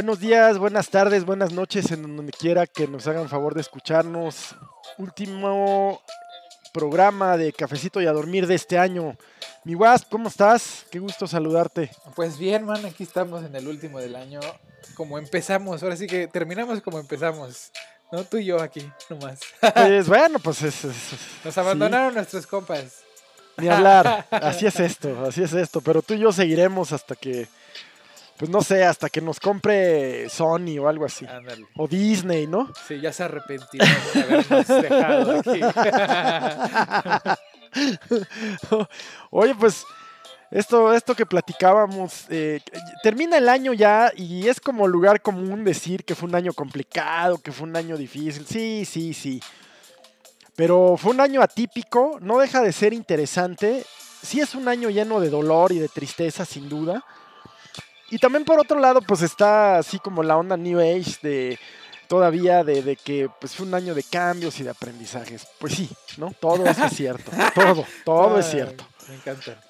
Buenos días, buenas tardes, buenas noches, en donde quiera que nos hagan favor de escucharnos. Último programa de Cafecito y a Dormir de este año. Mi Wasp, ¿cómo estás? Qué gusto saludarte. Pues bien, man, aquí estamos en el último del año. Como empezamos, ahora sí que terminamos como empezamos. No, tú y yo aquí, nomás. Pues bueno, pues es, es- Nos sí, abandonaron nuestros compas. ni hablar. Así es esto, así es esto. Pero tú y yo seguiremos hasta que, pues no sé, hasta que nos compre Sony o algo así. Ándale. O Disney, ¿no? Sí, ya se arrepintieron de habernos dejado aquí. Oye, pues esto, esto que platicábamos, eh, termina el año ya y es como lugar común decir que fue un año complicado, que fue un año difícil. Sí, sí, sí. Pero fue un año atípico, no deja de ser interesante. Sí es un año lleno de dolor y de tristeza, sin duda. Y también por otro lado, pues está así como la onda New Age de todavía de, de que pues fue un año de cambios y de aprendizajes. Pues sí, ¿no? Todo eso es cierto. Todo, todo es cierto. Me encanta.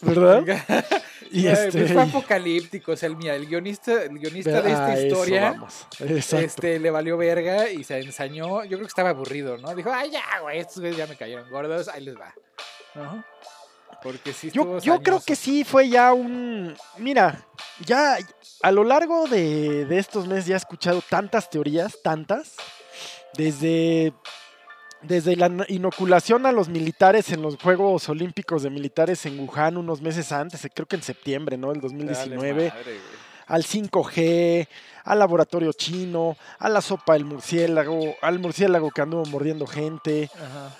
¿Verdad? Me encanta. Y Ay, este. pues fue apocalíptico. O sea, el, mira, el guionista, el guionista de esta a eso historia este, le valió verga y se ensañó. Yo creo que estaba aburrido, ¿no? Dijo, ay, ya, güey, estos güeyes ya me cayeron gordos, ahí les va. ¿No? Porque sí Yo, yo creo que sí fue ya un. Mira, ya a lo largo de, de estos meses ya he escuchado tantas teorías, tantas. Desde. Desde la no- inoculación a los militares en los Juegos Olímpicos de Militares en Wuhan unos meses antes, eh, creo que en septiembre, ¿no? El Dale 2019. madre, güey. al 5G, al laboratorio chino, a la sopa del murciélago, al murciélago que anduvo mordiendo gente, Ajá.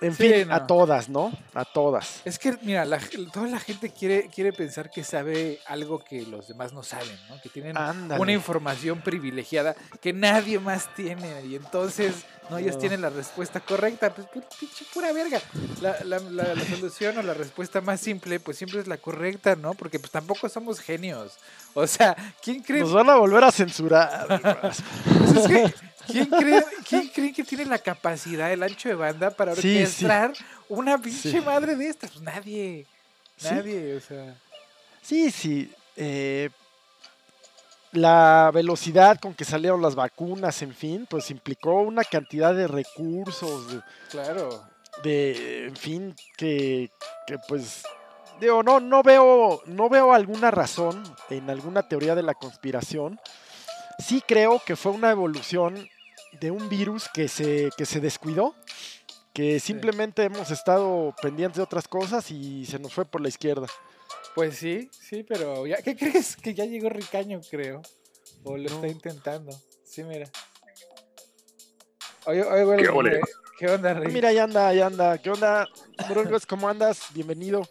En Sí, fin, a todas, ¿no? A todas. Es que, mira, la- toda la gente quiere, quiere pensar que sabe algo que los demás no saben, ¿no? Que tienen Ándale. una información privilegiada que nadie más tiene. Y entonces, no, ellos No. tienen la respuesta correcta. Pues, pu- pinche pura verga. La, la, la- la solución o la respuesta más simple, pues siempre es la correcta, ¿no? Porque pues tampoco somos genios. O sea, ¿quién cree, Nos van a volver a censurar. pues, es que, ¿quién cree, quién cree que tiene la capacidad, el ancho de banda para Sí, sí. orquestar una pinche Sí. madre de estas? Pues nadie. Nadie, o sea. Sí, sí. eh, la velocidad con que salieron las vacunas, en fin, pues implicó una cantidad de recursos, de, Claro. de, en fin, que, que pues digo, no, no veo, no veo alguna razón en alguna teoría de la conspiración. Sí creo que fue una evolución de un virus que se, que se descuidó, que simplemente hemos estado pendientes de otras cosas y se nos fue por la izquierda. Pues sí, sí, pero ya, ¿qué crees? Que ya llegó Ricaño, creo. O lo No. está intentando. Sí, mira. Oye, oye, güey, ¿Qué ole? güey, ¿Qué onda, Rick? Mira, ya anda, ya anda. ¿Qué onda? ¿cómo andas? Bienvenido.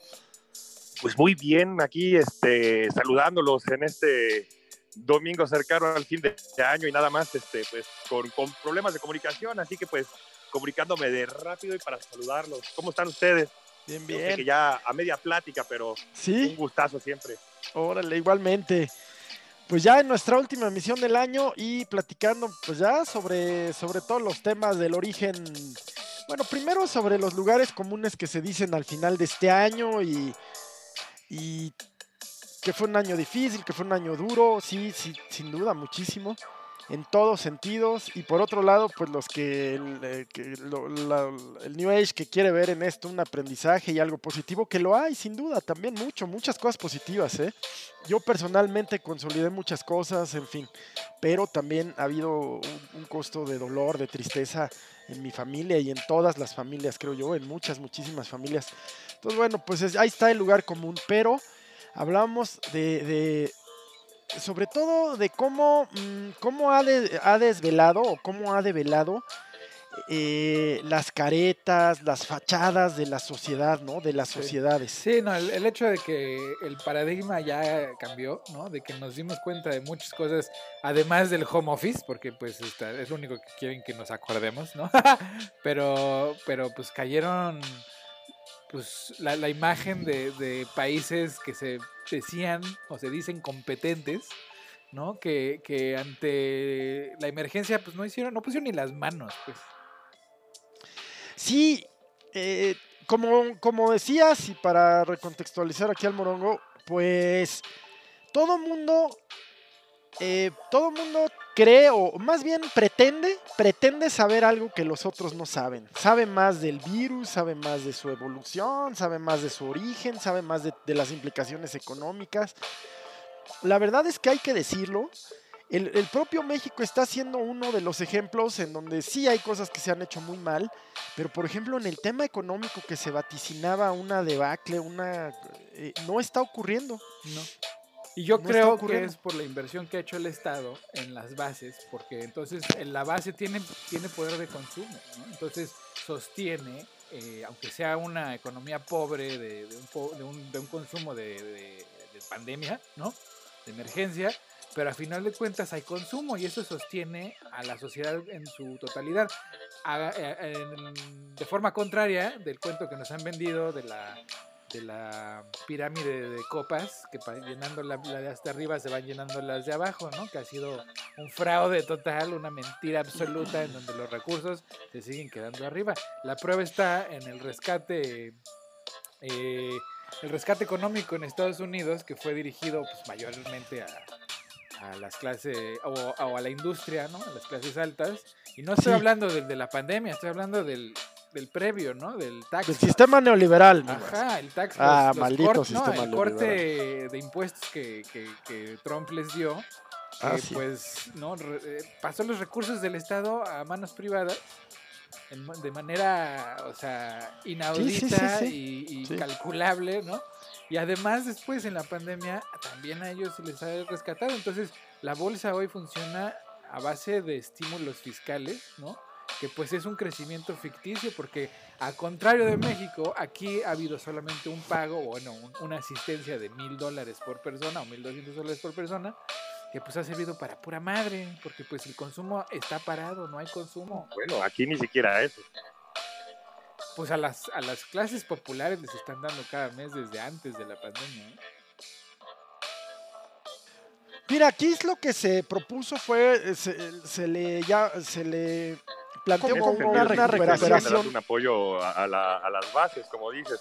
Pues muy bien, aquí este, saludándolos en este domingo cercano al fin de año y nada más, este, pues con, con problemas de comunicación, así que pues comunicándome de rápido y para saludarlos. ¿Cómo están ustedes? Bien, que bien. ya a media plática, pero un Sí, gustazo siempre. órale, igualmente. Pues ya en nuestra última emisión del año y platicando pues ya sobre, sobre todos los temas del origen. Bueno, primero sobre los lugares comunes que se dicen al final de este año y, y que fue un año difícil, que fue un año duro, sí, sí, sin duda, muchísimo, en todos sentidos. Y por otro lado, pues los que, el, eh, el New Age que quiere ver en esto un aprendizaje y algo positivo, que lo hay, sin duda, también mucho, muchas cosas positivas, ¿eh? Yo personalmente consolidé muchas cosas, en fin, pero también ha habido un, un costo de dolor, de tristeza en mi familia y en todas las familias, creo yo, en muchas, muchísimas familias. Entonces, bueno, pues es- ahí está el lugar común, pero hablamos de, de- sobre todo de cómo, mm, cómo ha, de- ha desvelado o cómo ha develado eh, las caretas, las fachadas de la sociedad, ¿no? De las Sí. sociedades. Sí, no, el, el hecho de que el paradigma ya cambió, ¿no? De que nos dimos cuenta de muchas cosas, además del home office, porque pues esta- es lo único que quieren que nos acordemos, ¿no? pero, pero pues cayeron, pues la, la imagen de, de países que se decían o se dicen competentes, ¿no? Que, que ante la emergencia pues no hicieron, no pusieron ni las manos, pues. Sí, eh, como, como decías, y para recontextualizar aquí al morongo, pues todo mundo eh, todo mundo cree, o más bien pretende, pretende saber algo que los otros no saben. Sabe más del virus, sabe más de su evolución, sabe más de su origen, sabe más de, las implicaciones económicas. La verdad es que hay que decirlo. El, el, propio México está siendo uno de los ejemplos en donde sí hay cosas que se han hecho muy mal, pero por ejemplo en el tema económico que se vaticinaba una debacle, una eh, no está ocurriendo. No. Y yo no creo que es por la inversión que ha hecho el Estado en las bases, porque entonces en la base tiene, tiene poder de consumo, ¿no? entonces sostiene, eh, aunque sea una economía pobre de, de, un, de un, de un consumo de, de pandemia, ¿no? de emergencia, pero a final de cuentas hay consumo y eso sostiene a la sociedad en su totalidad. A, a, en, de forma contraria del cuento que nos han vendido de la, de la pirámide de copas, que llenando la, la, de hasta arriba se van llenando las de abajo, ¿no? Que ha sido un fraude total, una mentira absoluta en donde los recursos se siguen quedando arriba. La prueba está en el rescate. Eh, el rescate económico en Estados Unidos, que fue dirigido pues, mayormente a, a las clases o, o, a la industria, ¿no? A las clases altas. Y no estoy sí. hablando de, de, la pandemia, estoy hablando del, del previo, ¿no? Del tax. Del sistema neoliberal. Ajá, el tax. Ah, los, los maldito sistema ¿no? El corte de impuestos que, que, que, Trump les dio. Ah, sí. Pues, ¿no? Re, pasó los recursos del Estado a manos privadas de manera, o sea, inaudita sí, y, y calculable, ¿no? Y además después en la pandemia también a ellos se les ha rescatado. Entonces la bolsa hoy funciona a base de estímulos fiscales, ¿no? Que pues es un crecimiento ficticio porque a contrario de México, aquí ha habido solamente un pago, bueno, un, una asistencia de mil dólares por persona o mil doscientos dólares por persona, que pues ha servido para pura madre, porque pues el consumo está parado, no hay consumo. Bueno, aquí ni siquiera eso pues a las, a las clases populares les están dando cada mes desde antes de la pandemia. ¿eh? Mira, aquí es lo que se propuso fue, se, se le ya, se le planteó como una, una recuperación. Un apoyo a, la, a, las bases, como dices.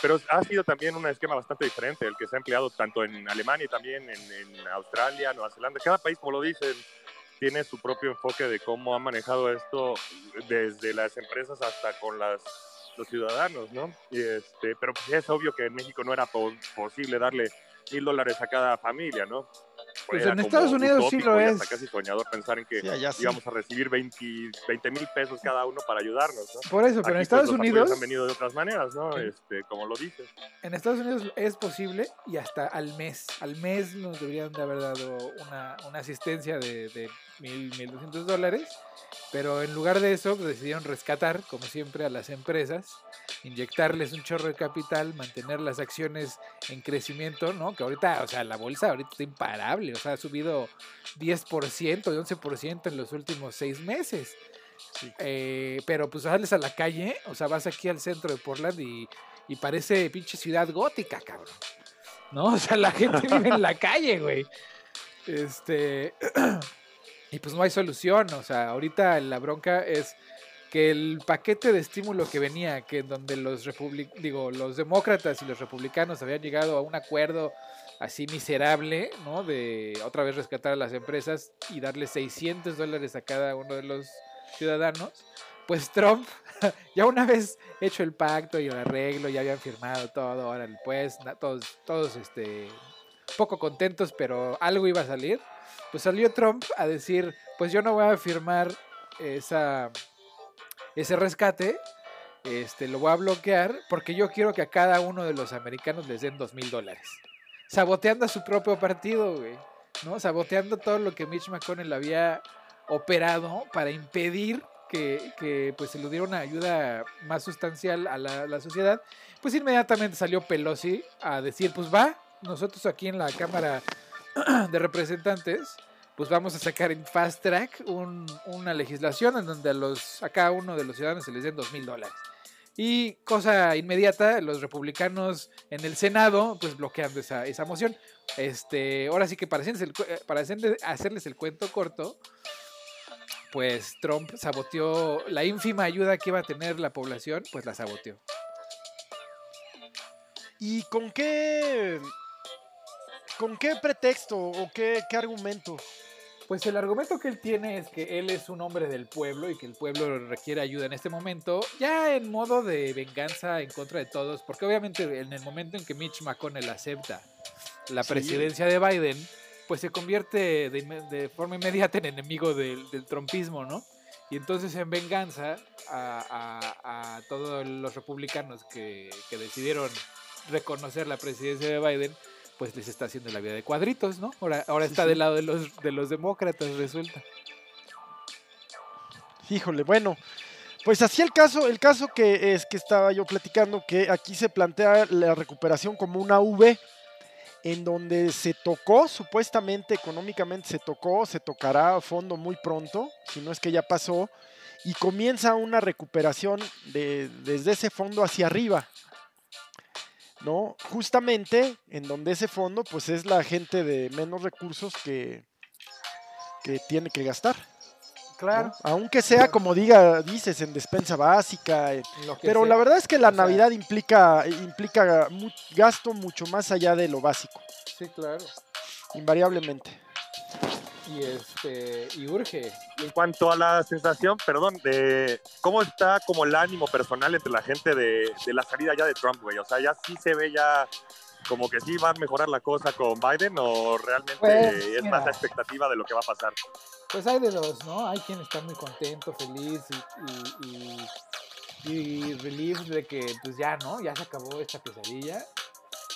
Pero ha sido también un esquema bastante diferente, el que se ha empleado tanto en Alemania y también en, en Australia, Nueva Zelanda. Cada país, como lo dicen, tiene su propio enfoque de cómo ha manejado esto desde las empresas hasta con las, los ciudadanos, ¿no? Y este, pero pues es obvio que en México no era po posible darle mil dólares a cada familia, ¿no? Pues en Estados Unidos sí lo es. casi soñador pensar en que sí, íbamos sí. a recibir 20 mil pesos cada uno para ayudarnos. ¿no? Por eso, pero Aquí, en Estados pues, Unidos. han venido de otras maneras, ¿no? Este, como lo dices. En Estados Unidos es posible y hasta al mes. Al mes nos deberían de haber dado una, una asistencia de, de mil, mil doscientos dólares. Pero en lugar de eso, pues, decidieron rescatar, como siempre, a las empresas, inyectarles un chorro de capital, mantener las acciones en crecimiento, ¿no? Que ahorita, o sea, la bolsa ahorita está imparable, o sea, ha subido 10%, 11% en los últimos seis meses. Sí. Eh, pero pues sales a la calle, o sea, vas aquí al centro de Portland y, y parece pinche ciudad gótica, cabrón. ¿No? O sea, la gente vive en la calle, güey. Este. Y pues no hay solución, o sea, ahorita la bronca es que el paquete de estímulo que venía, que donde los digo, los demócratas y los republicanos habían llegado a un acuerdo así miserable, ¿no? De otra vez rescatar a las empresas y darle 600 dólares a cada uno de los ciudadanos, pues Trump, ya una vez hecho el pacto y el arreglo, ya habían firmado todo, ahora pues, todos, todos, este, poco contentos, pero algo iba a salir pues salió Trump a decir, pues yo no voy a firmar esa, ese rescate, este, lo voy a bloquear porque yo quiero que a cada uno de los americanos les den dos mil dólares. Saboteando a su propio partido, güey. ¿no? Saboteando todo lo que Mitch McConnell había operado para impedir que, que, pues se le diera una ayuda más sustancial a la, la, sociedad, pues inmediatamente salió Pelosi a decir, pues va, nosotros aquí en la Cámara de Representantes pues vamos a sacar en fast track un, una legislación en donde a, los, a cada uno de los ciudadanos se les den dos mil dólares. Y cosa inmediata, los republicanos en el Senado, pues bloqueando esa, esa moción. Este, ahora sí que para hacerles, el, para hacerles el cuento corto, pues Trump saboteó la ínfima ayuda que iba a tener la población, pues la saboteó. ¿Y con qué ¿Con qué pretexto o qué, qué argumento? Pues el argumento que él tiene es que él es un hombre del pueblo y que el pueblo requiere ayuda en este momento, ya en modo de venganza en contra de todos, porque obviamente en el momento en que Mitch McConnell acepta la Sí. presidencia de Biden, pues se convierte de, forma inmediata en enemigo del, del trumpismo, ¿no? Y entonces en venganza a, a- a todos los republicanos que, que decidieron reconocer la presidencia de Biden, pues les está haciendo la vida de cuadritos, ¿no? Ahora, ahora Sí, está sí. del lado de los, de los demócratas, resulta. Híjole, bueno, pues así el caso, el caso que es que estaba yo platicando, que aquí se plantea la recuperación como una V, en donde se tocó, supuestamente económicamente se tocó, se tocará a fondo muy pronto, si no es que ya pasó, y comienza una recuperación de, desde ese fondo hacia arriba. ¿No? Justamente en donde ese fondo, pues es la gente de menos recursos que, que tiene que gastar. ¿no? Aunque sea, Claro. como diga, dices, en despensa básica. Pero sea. la verdad es que la o sea- Navidad implica, implica mu- gasto mucho más allá de lo básico, Sí, claro. invariablemente. Y este y urge. En cuanto a la sensación, perdón, de cómo está como el ánimo personal entre la gente de, de la salida ya de Trump, güey. O sea, ya sí se ve ya como que sí va a mejorar la cosa con Biden o realmente Pues, es mira. más la expectativa de lo que va a pasar. Pues hay de dos, ¿no? Hay quien está muy contento, feliz y, y, y, y relief de que pues ya, ¿no? Ya se acabó esta pesadilla.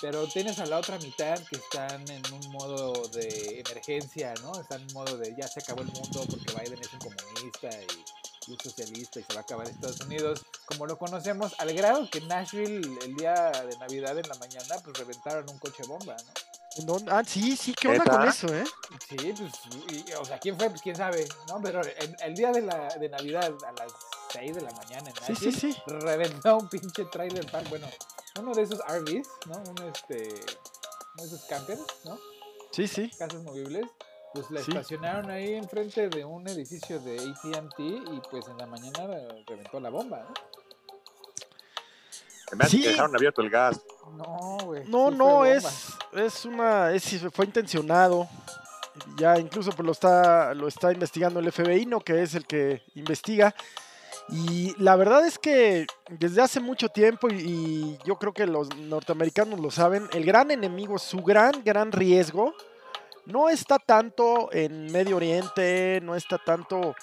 Pero tienes a la otra mitad que están en un modo de emergencia, ¿no? Están en un modo de ya se acabó el mundo porque Biden es un comunista y, y un socialista y se va a acabar Estados Unidos como lo conocemos, al grado que en Nashville el día de Navidad en la mañana pues reventaron un coche bomba, ¿no? Ah, sí, sí, ¿qué onda con eso, eh? Sí, pues, y- y, o sea, ¿quién fue? Pues quién sabe, ¿no? Pero en- el día de, la, de Navidad a las 6 de la mañana en Sí, sí, Nashville, sí. reventó un pinche trailer park, bueno, uno de esos RVs, ¿no? Uno, este, uno de esos campers, ¿no? Sí, sí. Casas movibles, pues la Sí. estacionaron ahí enfrente de un edificio de AT&T y pues en la mañana reventó la bomba, ¿no? Se me Sí. que dejaron abierto el gas. No, güey. No, sí no, es, es una, es, fue intencionado. Ya incluso pues, lo está, lo está investigando el FBI, ¿no? Que es el que investiga. Y la verdad es que desde hace mucho tiempo, y, yo creo que los norteamericanos lo saben, el gran enemigo, su gran, gran riesgo, no está tanto en Medio Oriente, no está tanto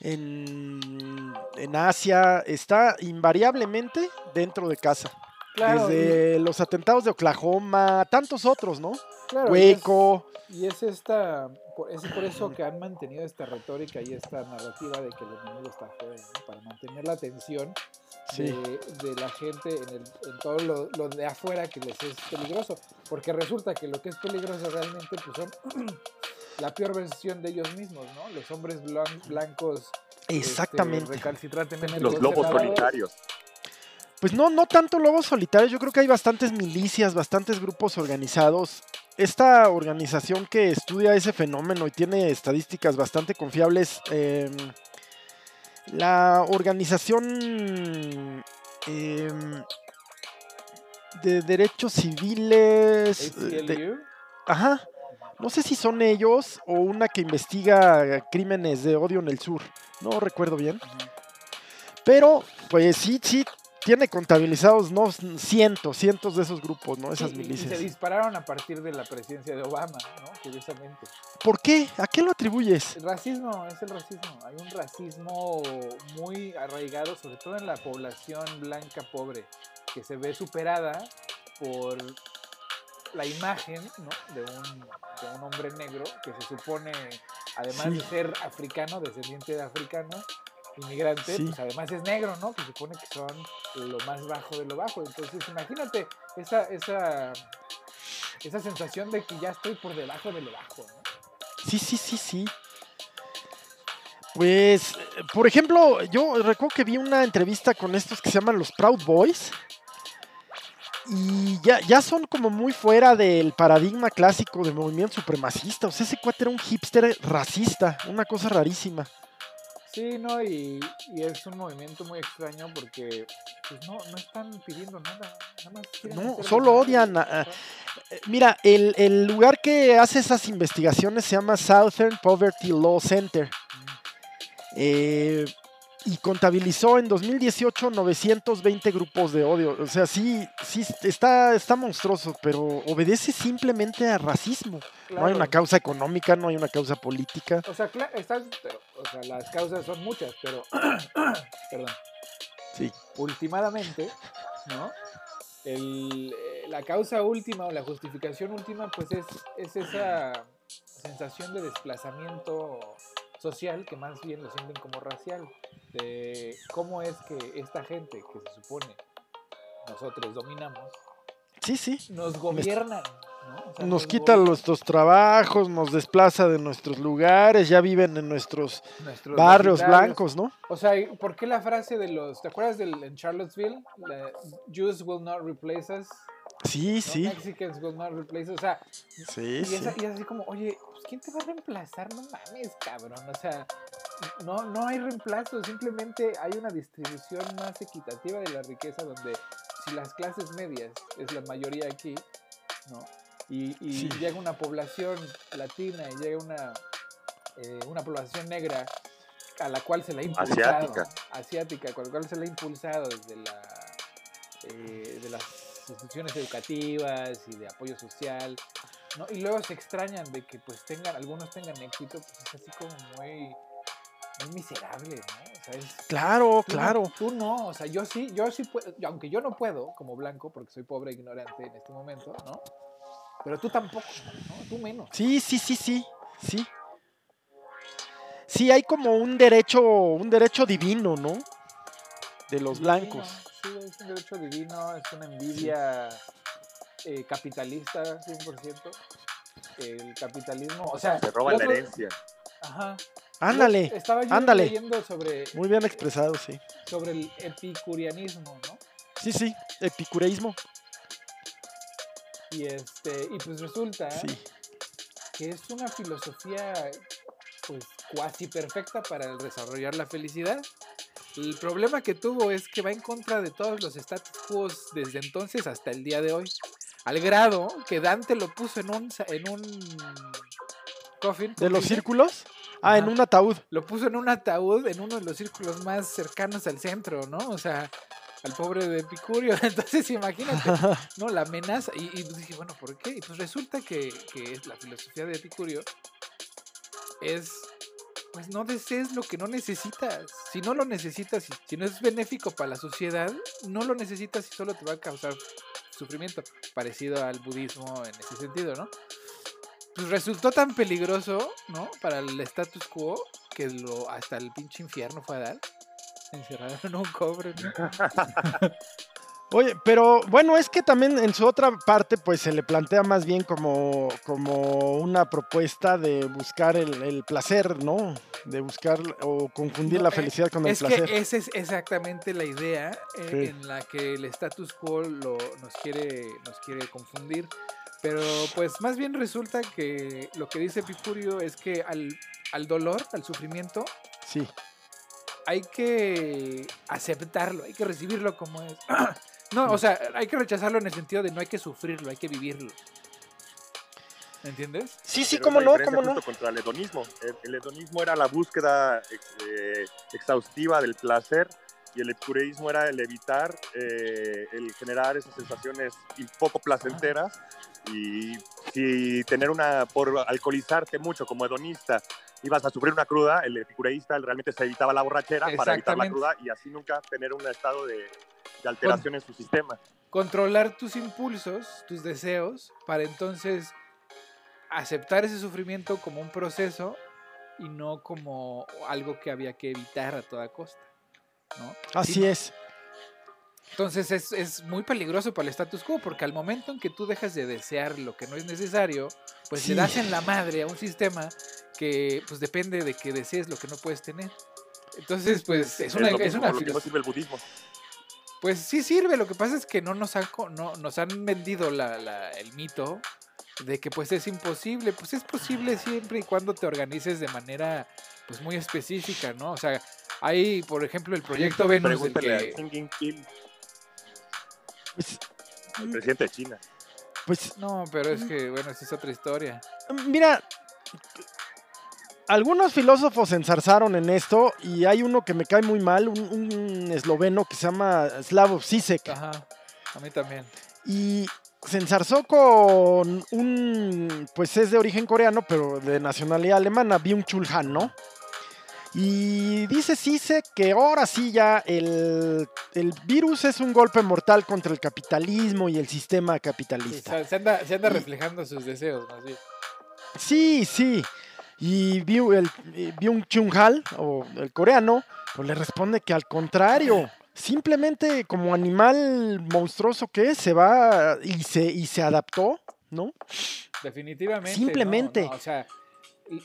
en, en Asia, está invariablemente dentro de casa. Claro, y- Desde los atentados de Oklahoma, tantos otros, ¿no? claro, y es- Hueco. Y es esta, por- es por eso que han mantenido esta retórica y esta narrativa de que el enemigo está afuera, ¿no? para mantener la atención Sí. de, de la gente en, el- en todo lo, lo de afuera que les es peligroso, porque resulta que lo que es peligroso realmente pues son la peor versión de ellos mismos, ¿no? Los hombres blan- blancos este, Exactamente. recalcitrantemente Los lobos solitarios. Pues no, no tanto lobos solitarios, yo creo que hay bastantes milicias, bastantes grupos organizados. Esta organización que estudia ese fenómeno y tiene estadísticas bastante confiables, em, la organización em, de derechos civiles, eh, de- ajá, no sé si son ellos o una que investiga crímenes de odio en el sur, no recuerdo bien. Pero, pues sí, sí, tiene contabilizados no cientos, cientos de esos grupos, ¿no? Esas Sí, y- y milicias. se dispararon a partir de la presidencia de Obama, ¿no? Curiosamente. ¿Por qué? ¿A qué lo atribuyes? El racismo, es el racismo. Hay un racismo muy arraigado, sobre todo en la población blanca pobre, que se ve superada por la imagen ¿no? de, un, de un hombre negro que se supone, además Sí. de ser africano, descendiente de africano, inmigrante, Sí. pues además es negro, ¿no? Que se supone que son lo más bajo de lo bajo. Entonces, imagínate esa, esa, esa sensación de que ya estoy por debajo de lo bajo, ¿no? Sí, sí, sí, sí. Pues, por ejemplo, yo recuerdo que vi una entrevista con estos que se llaman los Proud Boys. Y ya, ya son como muy fuera del paradigma clásico del movimiento supremacista. O sea, ese cuate era un hipster racista, una cosa rarísima. Sí, no, y, y es un movimiento muy extraño porque pues no, no están pidiendo nada. Nada más quieren No, solo odian a- Eh, Mira, el, el lugar que hace esas investigaciones se llama Southern Poverty Law Center. eh, y contabilizó en 2018 920 grupos de odio. O sea, sí, sí está, está monstruoso, pero obedece simplemente a racismo. No hay una causa económica, no hay una causa política. O sea, estás, o sea, las causas son muchas, pero, perdón, Sí. ultimadamente, ¿no? El, eh, la causa última o la justificación última, pues es, es esa sensación de desplazamiento social que más bien lo sienten como racial, de cómo es que esta gente que se supone nosotros dominamos, Sí, sí. nos gobiernan, ¿no? O sea, Nos quita gobiernan nuestros trabajos, nos desplaza de nuestros lugares, ya viven en nuestros nuestros barrios blancos, ¿no? O sea, ¿y ¿por qué la frase de los, ¿te acuerdas del en Charlottesville? La, Jews will not replace us. Sí, ¿no? sí, Mexicans will not replace us. O sea, sí, y, sí. es, y es así como, oye, pues ¿quién te va a reemplazar? No mames, cabrón. O sea, no, no hay reemplazo, simplemente hay una distribución más equitativa de la riqueza donde si las clases medias es la mayoría aquí, ¿no? Y, y Sí. llega una población latina y llega una, eh, una población negra a la cual se le ha impulsado, Asiática. asiática, con la cual se le ha impulsado desde la, eh, de las instituciones educativas y de apoyo social, ¿no? Y luego se extrañan de que pues tengan, algunos tengan éxito, pues es así como muy, muy miserable, ¿no? O sea, es, Claro, tú claro. tú no, o sea, yo sí, yo sí puedo, aunque yo no puedo como blanco, porque soy pobre e ignorante en este momento, ¿no? Pero tú tampoco, ¿no? Tú menos. Sí, sí, sí, sí, sí. Sí, hay como un derecho, un derecho divino, ¿no? De los blancos. Sí, es un derecho divino, es una envidia eh, capitalista, 100%. El capitalismo, o sea... Se roban la herencia. Ajá. Ándale, Yo Estaba yo ándale. leyendo sobre, muy bien expresado, sí. sobre el epicurianismo, ¿no? Sí, sí, epicureísmo, Y, este, y pues resulta sí. que es una filosofía pues cuasi perfecta para desarrollar la felicidad. El problema que tuvo es que va en contra de todos los status quo desde entonces hasta el día de hoy. Al grado que Dante lo puso en un, en un coffin. ¿De ¿cómo los círculos? Ah, en un ataúd. Lo puso en un ataúd en uno de los círculos más cercanos al centro, ¿no? O sea, al pobre de Epicurio. Entonces, imagínate, ¿no? La amenaza. Y, y dije, bueno, ¿por qué? Y pues resulta que, que la filosofía de Epicurio es, pues no desees lo que no necesitas. Si no lo necesitas, si, no es benéfico para la sociedad, no lo necesitas y solo te va a causar sufrimiento. Parecido al budismo en ese sentido, ¿no? Pues resultó tan peligroso, ¿no? Para el status quo que lo hasta el pinche infierno fue a dar. Encerraron en un cobre, ¿no? Oye, pero bueno, es que también en su otra parte, pues se le plantea más bien como, como una propuesta de buscar el, el placer, ¿no? De buscar o confundir No, la eh, felicidad con el Es placer. que esa es exactamente la idea eh, Sí. en la que el status quo lo, nos, quiere, nos quiere confundir. Pero pues más bien resulta que lo que dice Epicurio es que al, al dolor, al sufrimiento, Sí, hay que aceptarlo, hay que recibirlo como es. No, o sea, hay que rechazarlo en el sentido de no hay que sufrirlo, hay que vivirlo. ¿Me entiendes? sí, sí, Pero cómo la no, cómo no. contra el hedonismo. El, el hedonismo era la búsqueda eh, exhaustiva del placer y el epicureísmo era el evitar, eh, el generar esas sensaciones poco placenteras y si tener una, por alcoholizarte mucho como hedonista, ibas a sufrir una cruda, el epicureísta realmente se evitaba la borrachera para evitar la cruda y así nunca tener un estado de, de alteración en su sistema. Controlar tus impulsos, tus deseos, para entonces aceptar ese sufrimiento como un proceso y no como algo que había que evitar a toda costa. ¿no? Así Sí, es. Entonces es, es muy peligroso para el status quo, porque al momento en que tú dejas de desear lo que no es necesario, pues Sí. le das en la madre a un sistema que pues depende de que desees lo que no puedes tener. Entonces, pues es una, lo es mismo, una lo que no filosofía. sirve el budismo. Pues sí sirve, lo que pasa es que no nos han, no, nos han vendido la- la- el mito de que pues es imposible. Pues es posible siempre y cuando te organices de manera pues muy específica, ¿no? O sea, hay, por ejemplo, el proyecto Venus del Pregúntale que... Pues, al presidente de China. pues No, pero es que, bueno, esa es otra historia. Mira, algunos filósofos se ensarzaron en esto y hay uno que me cae muy mal, un, un esloveno que se llama Slavoj Zizek. Ajá, a mí también. Y se ensarzó con un, pues es de origen coreano, pero de nacionalidad alemana, Byung-Chul Han, ¿no? Y dice Zizek que ahora sí ya el, el virus es un golpe mortal contra el capitalismo y el sistema capitalista. se, se anda, se anda Y- reflejando sus deseos, más bien. Sí, sí. Y Byu- el eh, Byung Chung Hal, o el coreano, pues le responde que al contrario, simplemente como animal monstruoso que es, se va y se, y se adaptó, ¿no? Definitivamente. Simplemente. No, o sea,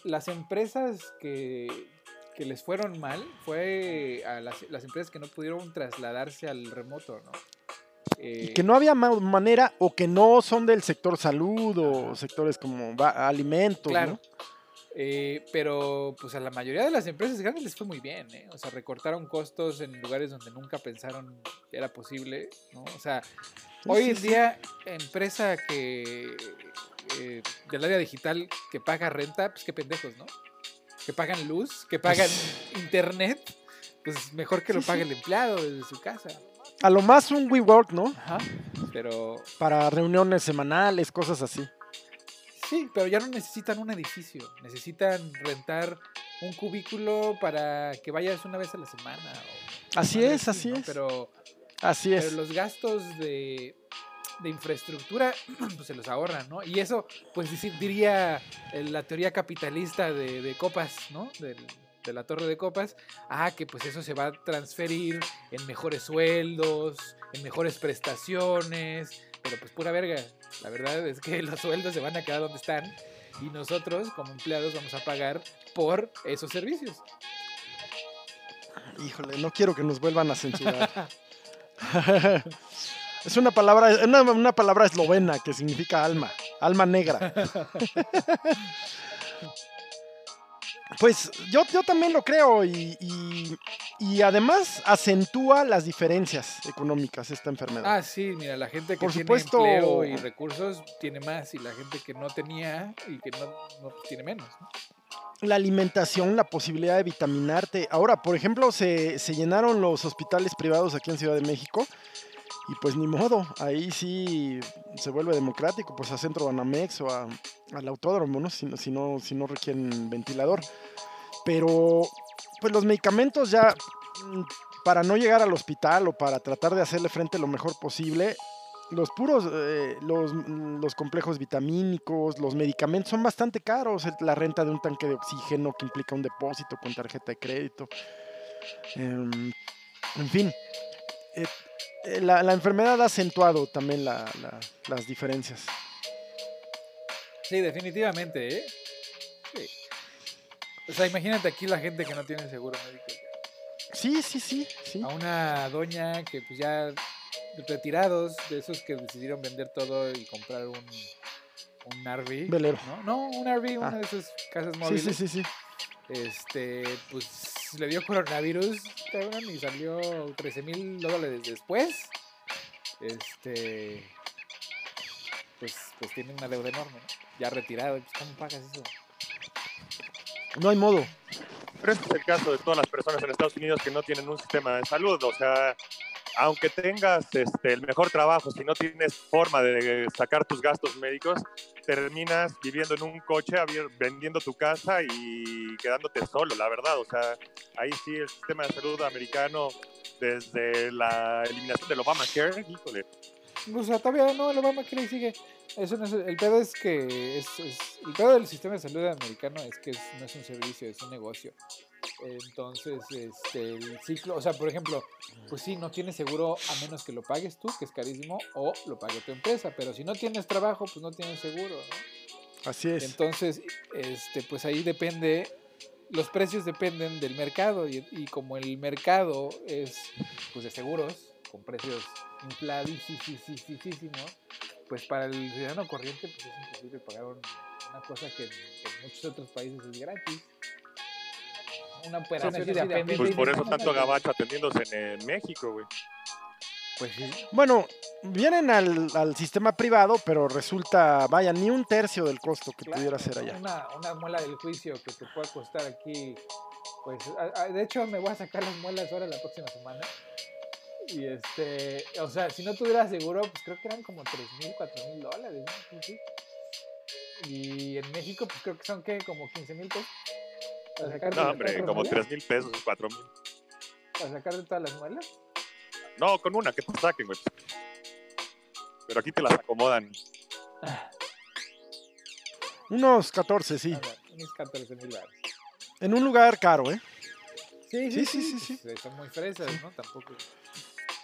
las empresas que, que les fueron mal fue a las, las empresas que no pudieron trasladarse al remoto, ¿no? Y Eh, que no había ma- manera, o que no son del sector salud o sectores como alimentos, Claro. ¿no? Eh, pero pues a la mayoría de las empresas grandes les fue muy bien, ¿eh? O sea, recortaron costos en lugares donde nunca pensaron que era posible, ¿no? O sea, hoy en día, empresa que eh, del área digital que paga renta, pues qué pendejos, ¿no? Que pagan luz, que pagan internet, pues mejor que lo pague el empleado desde su casa. A lo más un WeWork, ¿no? Ajá. Pero Para reuniones semanales, cosas así. Sí, pero ya no necesitan un edificio, necesitan rentar un cubículo para que vayas una vez a la semana. o Así es, así es. Pero, Así pero es. los gastos de, de infraestructura pues se los ahorran, ¿no? Y eso, pues diría eh, la teoría capitalista de, de copas, ¿no? Del- de la torre de copas, ah, que pues eso se va a transferir en mejores sueldos, en mejores prestaciones, pero pues pura verga. La verdad es que los sueldos se van a quedar donde están y nosotros como empleados vamos a pagar por esos servicios. Híjole, no quiero que nos vuelvan a censurar. es una palabra, una, una palabra eslovena que significa alma, alma negra. Pues yo, yo también lo creo y, y- y además acentúa las diferencias económicas esta enfermedad. Ah, sí, mira, la gente que Por tiene supuesto. empleo y recursos tiene más y la gente que no tenía y que no, no, tiene menos. ¿no? La alimentación, la posibilidad de vitaminarte. Ahora, por ejemplo, se, se llenaron los hospitales privados aquí en Ciudad de México y pues ni modo, ahí sí se vuelve democrático, pues a Centro Banamex o a- al autódromo, ¿no? Si, si, no, si no requieren ventilador. Pero pues los medicamentos ya, mm, para no llegar al hospital o para tratar de hacerle frente lo mejor posible, los puros, eh, los, mm, los complejos vitamínicos, los medicamentos son bastante caros. La renta de un tanque de oxígeno que implica un depósito con tarjeta de crédito. Em, en fin, eh, eh, la, la enfermedad ha acentuado también la- la- las diferencias. Sí, definitivamente, ¿eh? Sí. O sea, imagínate aquí la gente que no tiene seguro médico. Sí, sí, sí, sí. A una doña que pues ya retirados, de esos que decidieron vender todo y comprar un, un RV. Velero. ¿no? no, un RV, una Ah. de esas casas Sí, móviles. sí, sí, sí. Este, pues le dio coronavirus, cabrón, y salió 13 mil dólares después. Este, pues, pues tiene una deuda enorme, ¿no? Ya retirado, pues, ¿cómo pagas eso? No hay modo. Pero este es el caso de todas las personas en Estados Unidos que no tienen un sistema de salud. O sea, aunque tengas este, el mejor trabajo, si no tienes forma de sacar tus gastos médicos, terminas viviendo en un coche, vendiendo tu casa y quedándote solo, la verdad. O sea, ahí sí el sistema de salud americano, desde la eliminación del Obamacare, híjole, O sea, todavía no, el Obama que sigue. Eso no es, el pedo es que es, es- el pedo del sistema de salud americano es que es- no es un servicio, es un negocio. Entonces, este, el ciclo, o sea, por ejemplo, pues sí, no tienes seguro a menos que lo pagues tú, que es carísimo, o lo pague tu empresa, pero si no tienes trabajo, pues no tienes seguro, ¿no? Así es. Entonces, este, pues ahí depende, los precios dependen del mercado y, y como el mercado es pues de seguros, con precios infladísimos, pues para el ciudadano corriente pues es imposible pagar un- una cosa que en, en muchos otros países es gratis. una operación así de apéndice. Pues por eso "No, tanto mames". gabacho atendiéndose en, en México, güey. Pues sí. Bueno, vienen al, al sistema privado, pero resulta, vaya, ni un tercio del costo que Claro, pudiera ser allá. Una, una muela del juicio que te puede costar aquí. Pues, a- a- de hecho, me voy a sacar las muelas ahora la próxima semana. Y este, o sea, si no tuviera seguro, pues creo que eran como 3 mil, 4 mil dólares. ¿no? Sí, sí. Y en México, pues creo que son que como 15 mil pesos. Para sacarte No, de hombre, como muelas, 3 mil pesos, 4 mil. Para sacarte todas las muelas. No, con una que te saquen, güey. Pero aquí te las acomodan. Unos 14, sí. No, unos 14 mil dólares. En un lugar caro, ¿eh? Sí, Sí, sí, sí, sí. pues, Son muy fresas, ¿no? Tampoco.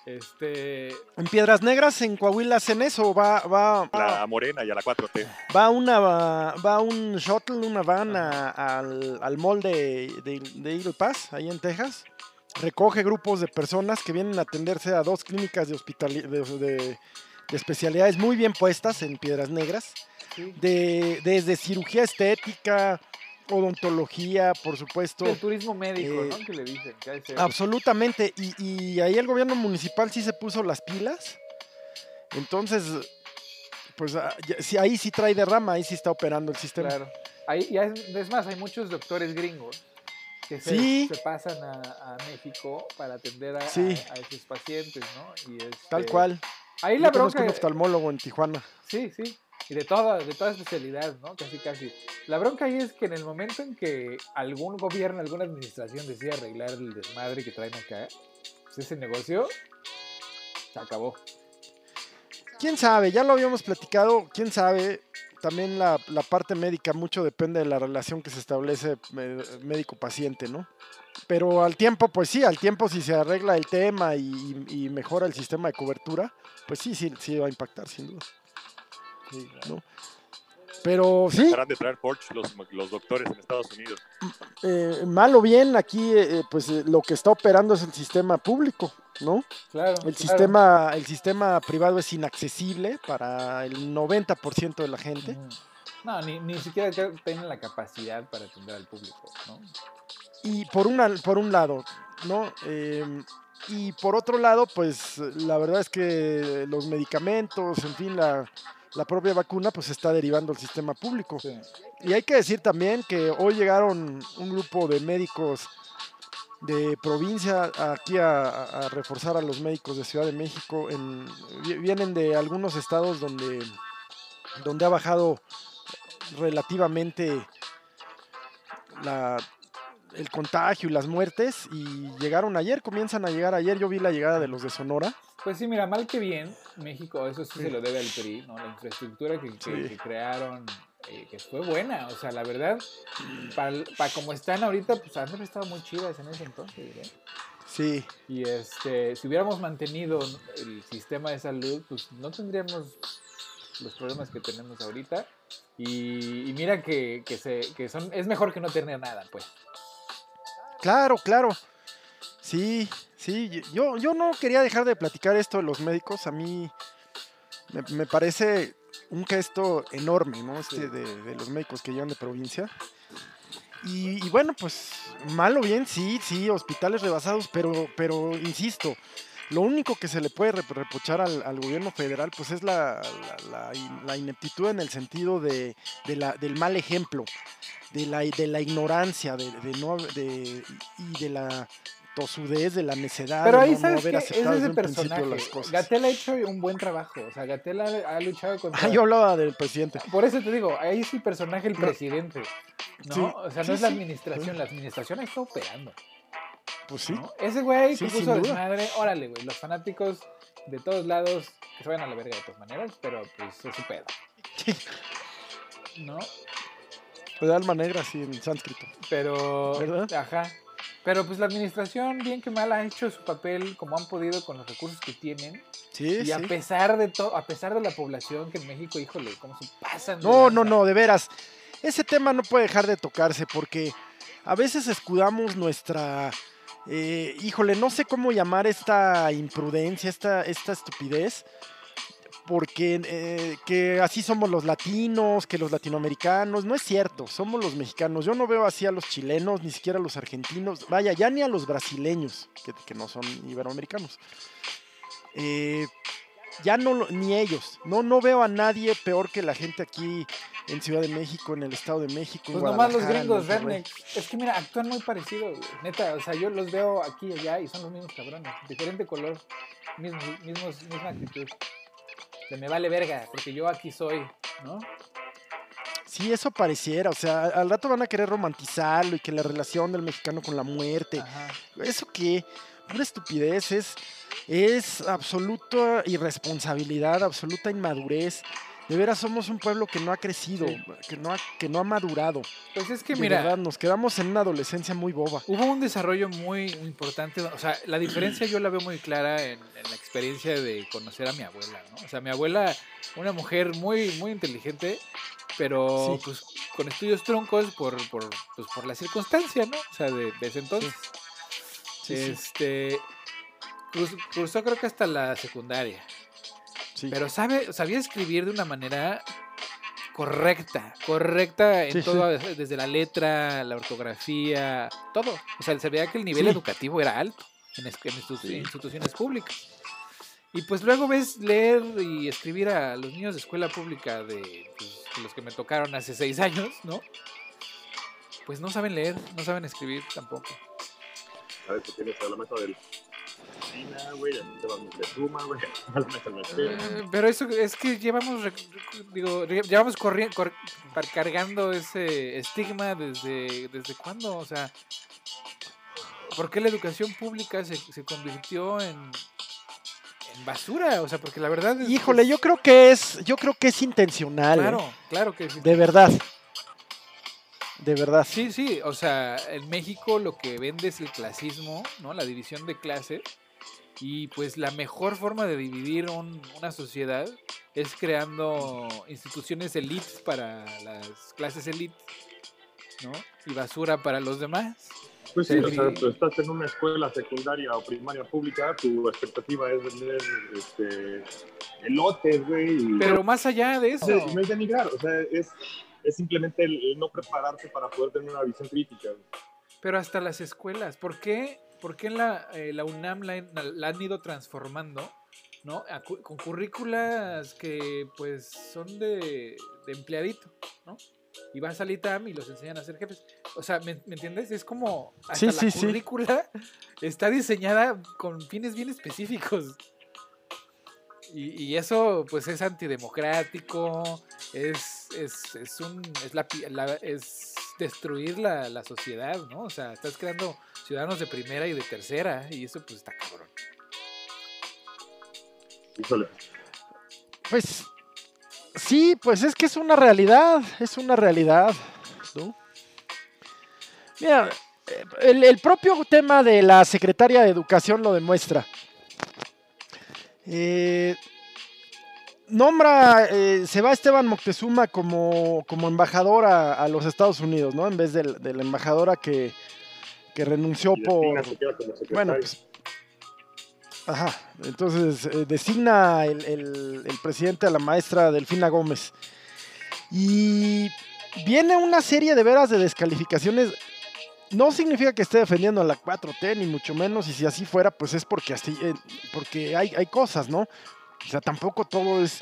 Este. En Piedras Negras, en Coahuila, hacen eso. Va, va, La morena y a la 4T. va una, va un shuttle, una van a- al, al mall de, de, de Eagle Pass, ahí en Texas. Recoge grupos de personas que vienen a atenderse a dos clínicas de, hospitali- de, de- de especialidades muy bien puestas en Piedras Negras. Sí. de, desde cirugía estética, odontología, por supuesto. El turismo médico, Eh, ¿no? Que le dicen. Que. Absolutamente. Y, y ahí el gobierno municipal sí se puso las pilas. Entonces, pues ah, ahí sí trae derrama, ahí sí está operando el sistema. Claro. Ahí, ya es, más, hay muchos doctores gringos que se, Sí. se pasan a, a México para atender a, Sí. a esos pacientes, ¿no? Y Tal este, cual. Ahí Yo la bronca. un oftalmólogo en Tijuana. Sí, sí. Y de toda, de toda especialidad, ¿no? Casi, casi. La bronca ahí es que en el momento en que algún gobierno, alguna administración decide arreglar el desmadre que traen acá, pues ese negocio se acabó. ¿Quién sabe? Ya lo habíamos platicado. ¿Quién sabe? También la, la parte médica mucho depende de la relación que se establece médico-paciente, ¿no? Pero al tiempo, pues sí, al tiempo si se arregla el tema y, y mejora el sistema de cobertura, pues sí, sí, sí va a impactar, sin duda. ¿No? Pero sí, Dejarán de traer Porsche los, los doctores en Estados Unidos. eh, mal o bien, aquí eh, pues eh, lo que está operando es el sistema público, ¿no? Claro. El claro. sistema, el sistema privado es inaccesible para el 90% de la gente. No, ni, ni siquiera creo que tienen la capacidad para atender al público, ¿no? Y por, una, por un lado, ¿no? Eh, y por otro lado, pues la verdad es que los medicamentos, en fin, la, la propia vacuna, pues está derivando al sistema público. Sí. Y hay que decir también que hoy llegaron un grupo de médicos de provincia aquí a, reforzar a los médicos de Ciudad de México. En, vi- vienen de algunos estados donde, donde ha bajado relativamente la, el contagio y las muertes y llegaron ayer, comienzan a llegar ayer. Yo vi la llegada de los de Sonora. Pues sí, mira, mal que bien, México, eso sí, Sí. se lo debe al PRI, ¿no? La infraestructura que, que- Sí. que crearon, eh, que fue buena, o sea, la verdad, para, para como están ahorita, pues han estado muy chidas en ese entonces, ¿eh? Sí, Y este, si hubiéramos mantenido el sistema de salud, pues no tendríamos los problemas que tenemos ahorita. Y, y mira que, que, se, que son, es mejor que no tener nada, pues. Claro, claro. Sí, sí. Yo, yo no quería dejar de platicar esto de los médicos. A mí me, me parece un gesto enorme, ¿no? Este Sí. de, de los médicos que llegan de provincia. Y, y bueno, pues mal o bien, sí, sí, hospitales rebasados, pero, pero insisto, lo único que se le puede rep- reprochar al, al gobierno federal, pues es la, la- la in- la ineptitud en el sentido de, de la, del mal ejemplo, de la, de la ignorancia, de, de no, de, y de la tosudez, de la necedad. Pero de ahí no- no sabes haber que es ese personaje. las cosas. Gatel ha hecho un buen trabajo. O sea, Gatel ha, ha luchado contra. Ah, yo hablaba del presidente. Por eso te digo, ahí es el personaje, el No. presidente. ¿No? Sí, O sea, no sí, es la sí. administración. La administración está operando. Pues sí. ¿no? Ese güey que puso duda. desmadre, órale, güey. Los fanáticos de todos lados que se vayan a la verga de todas maneras, pero pues es su pedo. ¿No? Pues de alma negra, sí, en sánscrito. Pero. ¿Verdad? Ajá. Pero pues la administración, bien que mal, ha hecho su papel como han podido con los recursos que tienen. Sí, y sí. a pesar de todo, a pesar de la población que en México, híjole, cómo se pasan. No, no, no, de veras. Ese tema no puede dejar de tocarse porque a veces escudamos nuestra... eh, híjole, no sé cómo llamar esta imprudencia, esta, esta estupidez, porque eh, que así somos los latinos, que los latinoamericanos. No es cierto, somos los mexicanos. Yo no veo así a los chilenos, ni siquiera a los argentinos. Vaya, ya ni a los brasileños, que, que no son iberoamericanos. Eh, ya no, ni ellos. No, no veo a nadie peor que la gente aquí en Ciudad de México, en el Estado de México. Pues nomás los gringos, rednecks. Es que mira, actúan muy parecido, güey. neta. O sea, yo los veo aquí y allá y son los mismos cabrones. Diferente color, mismos, mismos, misma actitud. Se me vale verga, porque yo aquí soy, ¿no? Sí, eso pareciera. O sea, al rato van a querer romantizarlo y que la relación del mexicano con la muerte. Ajá. ¿Eso qué? Pura estupidez, es, es absoluta irresponsabilidad, absoluta inmadurez. De veras somos un pueblo que no ha crecido, Sí. que, no ha, que no ha madurado. Pues es que De mira, verdad, nos quedamos en una adolescencia muy boba. hubo un desarrollo muy importante. O sea, la diferencia yo la veo muy clara en, en la experiencia de conocer a mi abuela, ¿no? O sea, mi abuela, una mujer muy, muy inteligente, pero Sí. pues con estudios truncos por, por, pues, por la circunstancia, ¿no? O sea, de, de ese entonces. Sí, este cruz- cursó creo que hasta la secundaria. Sí. Pero sabe, sabía escribir de una manera correcta, correcta en Sí, sí. todo, desde la letra, la ortografía, todo. O sea, se veía que el nivel Sí. educativo era alto en, en instituciones públicas. Y pues luego ves leer y escribir a los niños de escuela pública de pues, de los que me tocaron hace seis años, ¿no? Pues no saben leer, no saben escribir tampoco. ¿Sabes que tienes a la mesa del China, güey? A te van de Suma, güey. A la mesa del Mercedes. Eh, Pero eso es que llevamos, digo, llevamos corri- cor- par- cargando ese estigma desde, desde cuándo, o sea, ¿por qué la educación pública se, se convirtió en, basura? O sea, porque la verdad es Híjole, yo creo que es, yo creo que es intencional. ¿eh? Claro, claro que sí. De verdad. De verdad. Sí, sí, o sea, en México lo que vende es el clasismo, ¿no? La división de clase. Y pues la mejor forma de dividir un- una sociedad es creando instituciones elites para las clases elites, ¿no? Y basura para los demás. Pues sí, o sea, tú estás en una escuela secundaria o primaria pública, tu expectativa es vender este, elotes, güey. Pero más allá de eso, No, es denigrar, o sea, es, es simplemente el, el no prepararte para poder tener una visión crítica. pero hasta las escuelas, ¿por qué, por qué la, eh, la UNAM la, la han ido transformando? ¿no? A con currículas que pues son de, de empleadito, ¿no? Y vas al ITAM y los enseñan a ser jefes. O sea, ¿me, me entiendes? Es como hasta Sí, la sí, sí. currícula está diseñada con fines bien específicos. Y, y eso pues es antidemocrático, es, es, es un es, la, la- es destruir la, la sociedad, ¿no? O sea, estás creando ciudadanos de primera y de tercera, y eso pues está cabrón. Híjole. Pues sí, pues es que es una realidad, es una realidad, ¿no? Mira, eh, el, el propio tema de la secretaria de Educación lo demuestra. Eh, nombra, eh, se va Esteban Moctezuma como, como embajador a, a los Estados Unidos, ¿no? En vez de, la embajadora que, que renunció por... Bueno, pues. Ajá. Entonces eh, designa el, el- el presidente a la maestra Delfina Gómez. Y viene una serie de veras de descalificaciones. No significa que esté defendiendo a la 4T, ni mucho menos. Y si así fuera, pues es porque así, eh, porque hay, hay cosas, ¿no? O sea, tampoco todo es.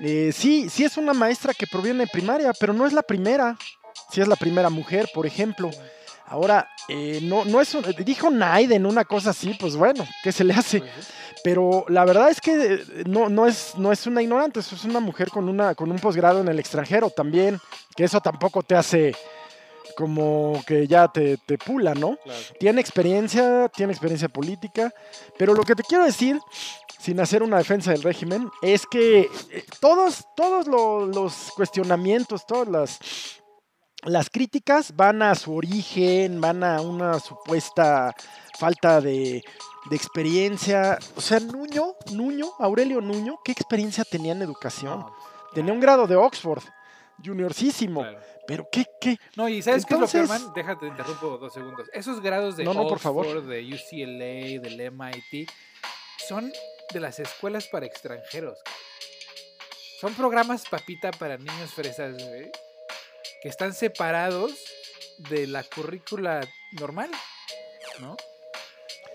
eh, sí, sí es una maestra que proviene de primaria, pero no es la primera. Sí es la primera mujer, por ejemplo. Ahora, eh, no, no es un- dijo Naiden una cosa así, pues bueno, ¿qué se le hace? Pero la verdad es que eh, no, no, es, no es una ignorante, es una mujer con, una, con un posgrado en el extranjero también, que eso tampoco te hace como que ya te, te pula, ¿no? Claro. Tiene experiencia, tiene experiencia política, pero lo que te quiero decir, sin hacer una defensa del régimen, es que eh, todos, todos lo- los cuestionamientos, todas las, las críticas van a su origen, van a una supuesta falta de, de experiencia. O sea, Nuño, Nuño, Aurelio Nuño, ¿qué experiencia tenía en educación? Tenía un grado de Oxford, juniorsísimo, claro. pero ¿qué, qué? No, y ¿sabes qué es lo peor, man? Déjate, interrumpo dos segundos. Esos grados de No, no, por favor. Oxford, de UCLA, del MIT, son de las escuelas para extranjeros. Son programas papita para niños fresas, güey, que están separados de la currícula normal, ¿no?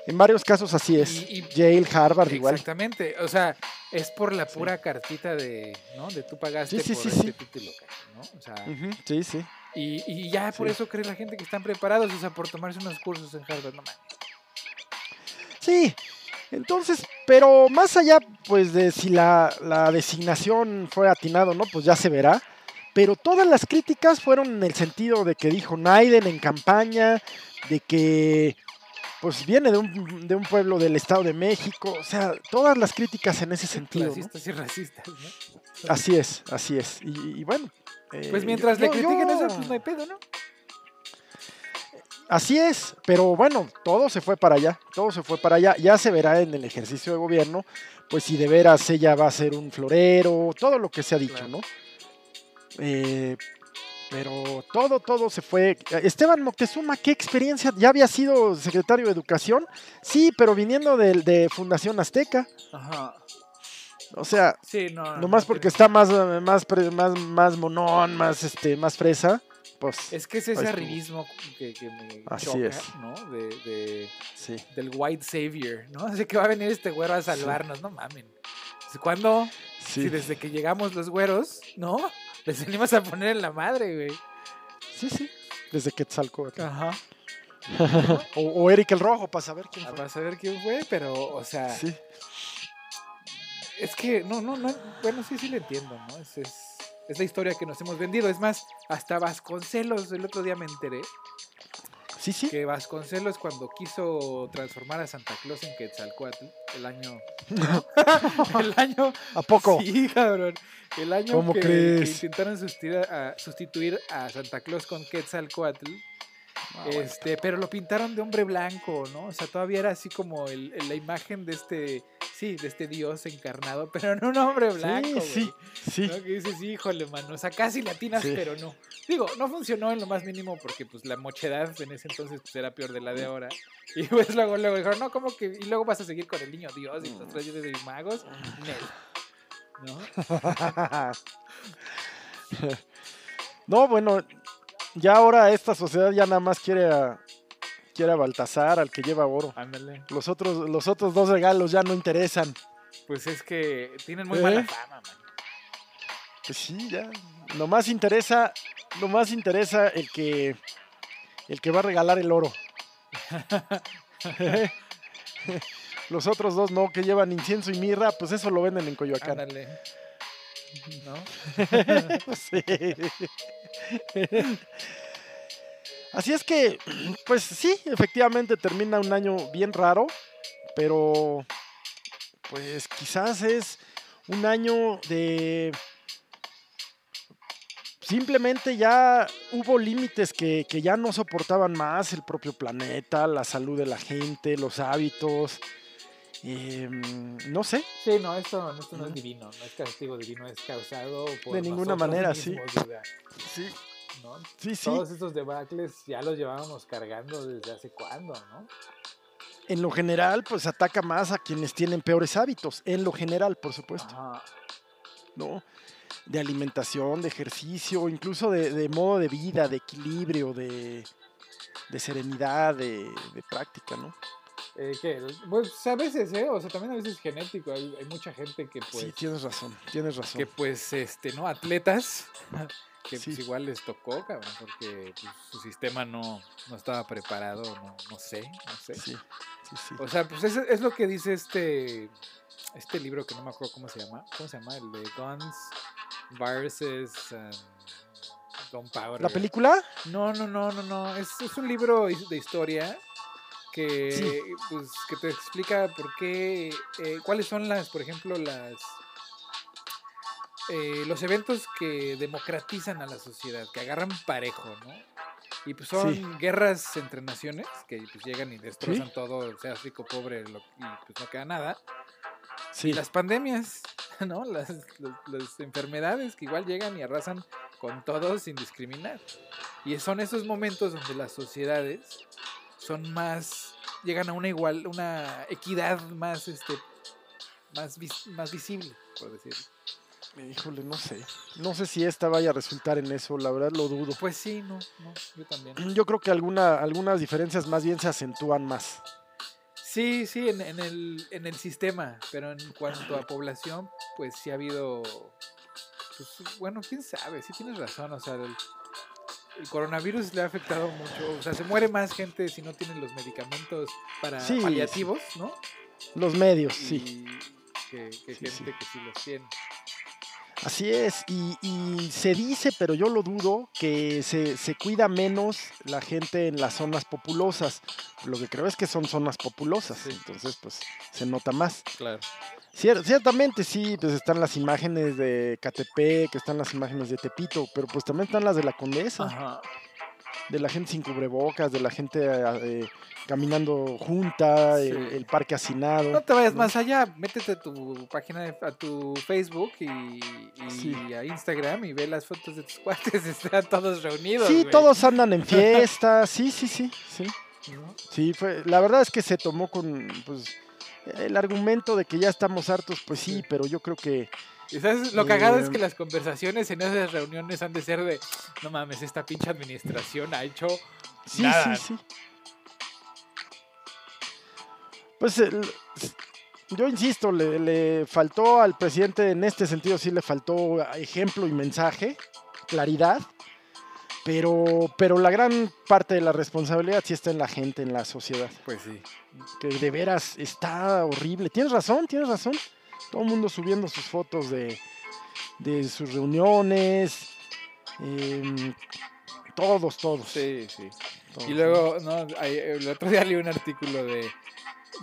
En varios casos así es. Y- y- Yale, Harvard, igual. Exactamente, o sea, es por la pura cartita de, ¿no? De tú pagaste Sí, sí, por sí, este sí. título, ¿no? O sea, Sí, sí. y, y ya por eso cree la gente que están preparados, o sea, por tomarse unos cursos en Harvard, no mames. Sí, entonces, pero más allá, pues, de si la, la designación fue atinado, ¿no? Pues ya se verá. Pero todas las críticas fueron en el sentido de que dijo Naiden en campaña, de que, pues, viene de un, de un pueblo del Estado de México. O sea, todas las críticas en ese sentido, ¿no? Clasistas y racistas, ¿no? Así es, así es. Y, y bueno. Pues eh, mientras yo- le critiquen yo- eso, pues no hay pedo, ¿no? Así es, pero bueno, todo se fue para allá, todo se fue para allá. Ya se verá en el ejercicio de gobierno, pues si de veras ella va a ser un florero, todo lo que se ha dicho, Claro. ¿no? Eh, pero todo, todo se fue. Esteban Moctezuma, ¿qué experiencia? ¿Ya había sido secretario de Educación? Sí, pero viniendo de, de Fundación Azteca. Ajá. O sea, Sí, no. no, nomás no porque está más, más, más, más monón, más, este, más fresa, pues Es que es ese arribismo que, que me Así choca, es. ¿no? De, de- sí. del white savior, ¿no? Así que va a venir este güero a salvarnos, no mamen. ¿Cuándo? Sí, Si desde que llegamos los güeros, ¿no? Les venimos a poner en la madre, güey. sí, sí. Desde Quetzalcóatl. Ajá. O, o Eric el Rojo, para saber quién fue. Vas a ver quién fue, pero, o sea, Sí. es que, no, no, no, bueno, sí, sí le entiendo, ¿no? Es, es, es la historia que nos hemos vendido. Es más, hasta Vasconcelos, el otro día me enteré Sí, sí. que Vasconcelos cuando quiso transformar a Santa Claus en Quetzalcoatl, el año... el año... ¿A poco? Sí, cabrón. El año ¿Cómo que, que crees? intentaron sustituir a, sustituir a Santa Claus con Quetzalcoatl, Ah, bueno. este, pero lo pintaron de hombre blanco, ¿no? O sea, todavía era así como el- la imagen de este, sí, de este dios encarnado, pero en un hombre blanco, Sí, sí, sí. ¿no? Que dices, híjole, mano, o sea, casi latinas, Sí. pero no. Digo, no funcionó en lo más mínimo porque pues la mochedad en ese entonces pues, era peor de la de ahora. Y pues luego, luego dijeron, no, como que, y luego vas a seguir con el niño Dios y los tres dioses de magos. Nel. ¿No? No, bueno, ya ahora esta sociedad ya nada más quiere a, quiere a Baltasar, al que lleva oro. Ándale. Los otros, los otros dos regalos ya no interesan. Pues es que tienen muy ¿Eh? mala fama, man. Pues sí, ya. Lo más interesa, lo más interesa el que el que va a regalar el oro. Los otros dos no, que llevan incienso y mirra, pues eso lo venden en Coyoacán. Ándale. ¿No? Sí. Así es que, pues sí, efectivamente termina un año bien raro, pero pues quizás es un año de... Simplemente ya hubo límites que, que ya no soportaban más el propio planeta, la salud de la gente, los hábitos. Em, no sé, Sí, no, esto, esto no es divino, no es castigo divino, es causado por De ninguna manera, sí. mismos, o sea, sí, ¿no? sí, sí. Todos estos debacles ya los llevábamos cargando desde hace cuándo, ¿no? En lo general, pues ataca más a quienes tienen peores hábitos, en lo general, por supuesto. Ajá. ¿no? De alimentación, de ejercicio, incluso de, de modo de vida, de equilibrio, de, de serenidad, de, de práctica, ¿no? Eh, ¿qué? Pues a veces, ¿eh? O sea, también a veces es genético. Hay, hay mucha gente que, pues, sí, tienes razón, tienes razón. que pues, este, ¿no? Atletas que Sí. pues igual les tocó, cabrón, porque pues, su sistema no, no estaba preparado, no, no sé, no sé. Sí, sí, sí. O sea, pues es, es lo que dice este este libro que no me acuerdo cómo se llama. ¿Cómo se llama? El de Guns versus um, Gunpowder. ¿La película? No, no, no, no, no. Es, es un libro de historia que, Sí. pues, que te explica por qué, eh, cuáles son las, por ejemplo, las eh, los eventos que democratizan a la sociedad, que agarran parejo, ¿no? Y pues son Sí. guerras entre naciones que pues llegan y destrozan todo, sea rico, pobre, lo- y pues no queda nada. Sí. Y las pandemias, ¿no? Las, las- las enfermedades que igual llegan y arrasan con todos sin discriminar. Y son esos momentos donde las sociedades son más, llegan a una igual, una equidad más, este, más, vis- más visible, por decirlo. Híjole, no sé. No sé si esta vaya a resultar en eso, la verdad lo dudo. Pues sí, no, no, yo también. Yo creo que alguna, algunas diferencias más bien se acentúan más. Sí, sí, en, en el, en el sistema, pero en cuanto a población, pues sí ha habido, pues, bueno, quién sabe, sí tienes razón, o sea, el, el coronavirus le ha afectado mucho, o sea, se muere más gente si no tienen los medicamentos para Sí, sí. paliativos, ¿no? Los medios, sí. Que, que Sí, gente que sí los tiene. Así es. Y, y se dice, pero yo lo dudo, que se, se cuida menos la gente en las zonas populosas. Lo que creo es que son zonas populosas. Entonces, pues, se nota más. Claro. Cier- ciertamente sí, pues están las imágenes de Catepec, están las imágenes de Tepito, pero pues también están las de la Condesa, Ajá. de la gente sin cubrebocas, de la gente eh, caminando junta, Sí. el, el parque hacinado. No te vayas ¿no? más allá, métete a tu página, de- a tu Facebook y, y Sí. a Instagram y ve las fotos de tus cuates, están todos reunidos. Sí, todos andan en fiesta, sí, sí, sí, sí. ¿no? Sí, fue, la verdad es que se tomó con, pues, el argumento de que ya estamos hartos, pues sí, pero yo creo que, Y sabes, lo cagado es Eh, que las conversaciones en esas reuniones han de ser de, no mames, esta pinche administración ha hecho sí, Nada. sí, sí. Pues el- yo insisto, le, le faltó al presidente en este sentido, sí le faltó ejemplo y mensaje, claridad, pero, pero la gran parte de la responsabilidad sí está en la gente, en la sociedad. Pues sí. que de veras está horrible. Tienes razón, tienes razón. Todo el mundo subiendo sus fotos de, de sus reuniones. em, todos, todos. Sí, sí. todos, Y luego, no, el otro día leí un artículo de,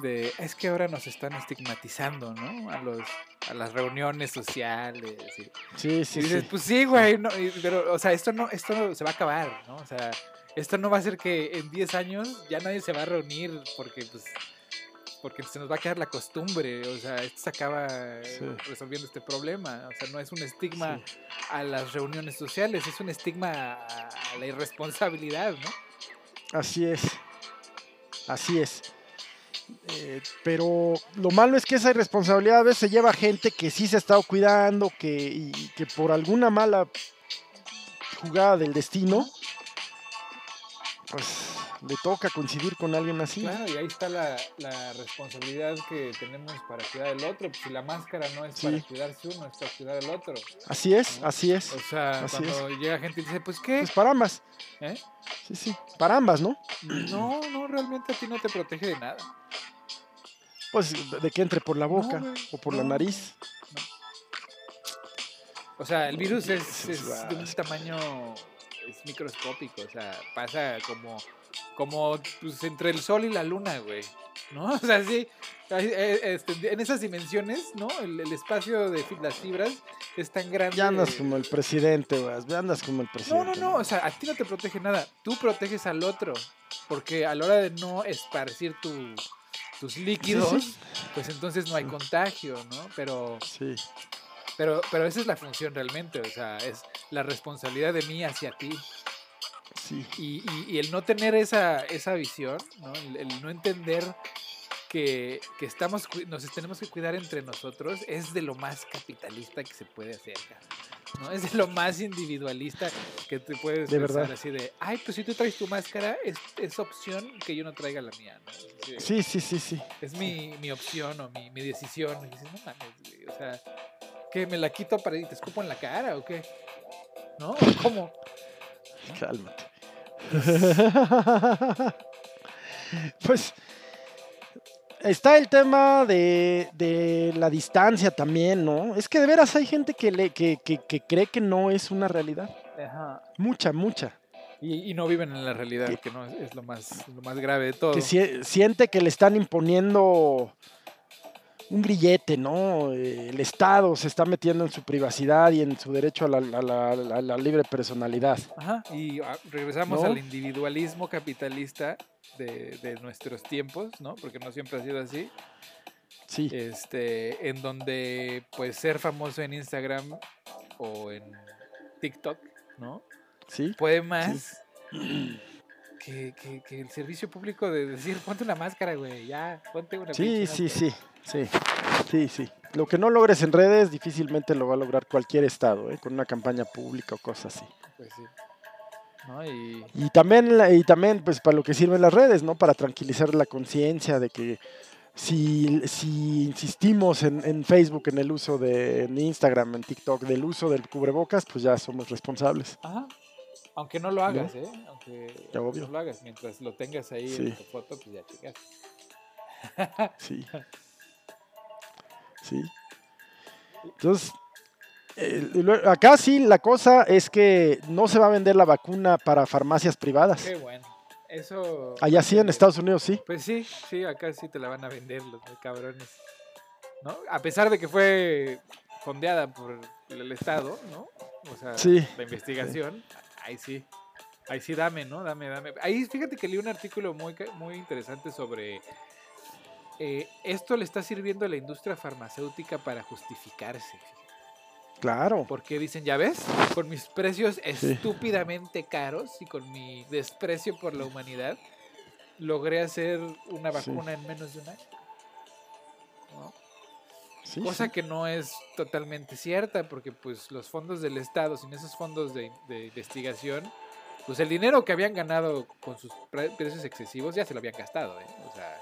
de, es que ahora nos están estigmatizando, ¿no? A los a las reuniones sociales. Y, Sí, sí, y dices, sí. pues sí, güey, no, y- pero, o sea, esto no, esto no se va a acabar, ¿no? O sea, esto no va a ser que en 10 años ya nadie se va a reunir porque, pues, porque se nos va a quedar la costumbre, o sea, esto se acaba eh, Sí. resolviendo este problema, o sea, no es un estigma Sí. a las reuniones sociales, es un estigma a la irresponsabilidad, ¿no? Así es. Así es. Eh, pero lo malo es que esa irresponsabilidad a veces se lleva a gente que sí se ha estado cuidando, que, que por alguna mala jugada del destino, pues le toca coincidir con alguien así. Claro, y ahí está la, la responsabilidad que tenemos para cuidar al otro. Pues si la máscara no es Sí. para cuidarse uno, es para cuidar al otro. Así es, así es. O sea, Así cuando llega gente y dice, pues qué, Pues para ambas. ¿Eh? Sí, sí. Para ambas, ¿no? no, no, realmente a ti no te protege de nada. Pues de que entre por la boca o por la nariz. O sea, el virus es, es de un tamaño es microscópico, o sea, pasa como, como pues, entre el sol y la luna, güey. ¿No? O sea, sí, eh, este, en esas dimensiones, ¿no? El, el espacio de las fibras es tan grande. Ya andas como el presidente, güey. Ya andas como el No, presidente. no, no, o sea, a ti no te protege nada, tú proteges al otro, porque a la hora de no esparcir tu- tus líquidos, sí. pues entonces no hay contagio, ¿no? Pero, Sí. pero, pero esa es la función realmente, o sea, es la responsabilidad de mí hacia ti. Sí. Y, y- y el no tener esa, esa visión, ¿no? El, el no entender que, que estamos, nos tenemos que cuidar entre nosotros, es de lo más capitalista que se puede hacer, ¿no? Es de lo más individualista que te puedes De verdad. así de, ay, pues si tú traes tu máscara, es, es opción que yo no traiga la mía, ¿no? Sí, Sí, sí, sí, sí. Es mi, mi opción o mi, mi decisión. Y dices, no mames, o sea, ¿qué? ¿Me la quito para y te escupo en la cara o qué? ¿No? ¿Cómo? Cálmate. pues está el tema de, de la distancia también, ¿no? Es que de veras hay gente que, le, que, que- que cree que no es una realidad. Ajá. Mucha, mucha. Y, y no viven en la realidad, Que- que no es, es lo más, lo más grave de todo. Que sie- siente que le están imponiendo un grillete, ¿no? El Estado se está metiendo en su privacidad y en su derecho a la, a la- a la- a la libre personalidad. Ajá. Y ah, regresamos ¿No? al individualismo capitalista de, de nuestros tiempos, ¿no? Porque no siempre ha sido así. Sí, Este, en donde, pues, ser famoso en Instagram o en TikTok, ¿no? sí. puede más que, que- que el servicio público de decir, ponte una máscara, güey, ya, ponte una Sí, sí, máscara". sí, sí, sí, sí. Lo que no logres en redes difícilmente lo va a lograr cualquier estado, ¿eh? con una campaña pública o cosas así. Pues sí. ¿No? Y Y también, y también pues para lo que sirven las redes, ¿no? Para tranquilizar la conciencia de que si, si insistimos en, en Facebook, en el uso de en Instagram, en TikTok, del uso del cubrebocas, pues ya somos responsables. Ajá. Aunque no lo hagas, ¿eh? Aunque Ya, obvio. no lo hagas. Mientras lo tengas ahí Sí. en tu foto, pues ya chicas. Sí. Sí. Entonces, eh, acá sí la cosa es que no se va a vender la vacuna para farmacias privadas. Qué bueno. Eso. Allá sí, en Estados Unidos sí. Pues sí, sí, acá sí te la van a vender los cabrones. ¿No? A pesar de que fue fondeada por el Estado, ¿no? O sea, Sí, la investigación, ahí sí. Ahí sí, dame, ¿no? Dame, dame. Ahí fíjate que leí un artículo muy, muy interesante sobre eh, esto le está sirviendo a la industria farmacéutica para justificarse. Claro. Porque dicen, ya ves, con mis precios estúpidamente caros y con mi desprecio por la humanidad, logré hacer una Sí. vacuna en menos de un año. Cosa sí. que no es totalmente cierta, porque pues los fondos del Estado, sin esos fondos de, de investigación, pues el dinero que habían ganado con sus pre- precios excesivos ya se lo habían gastado, ¿eh? O sea,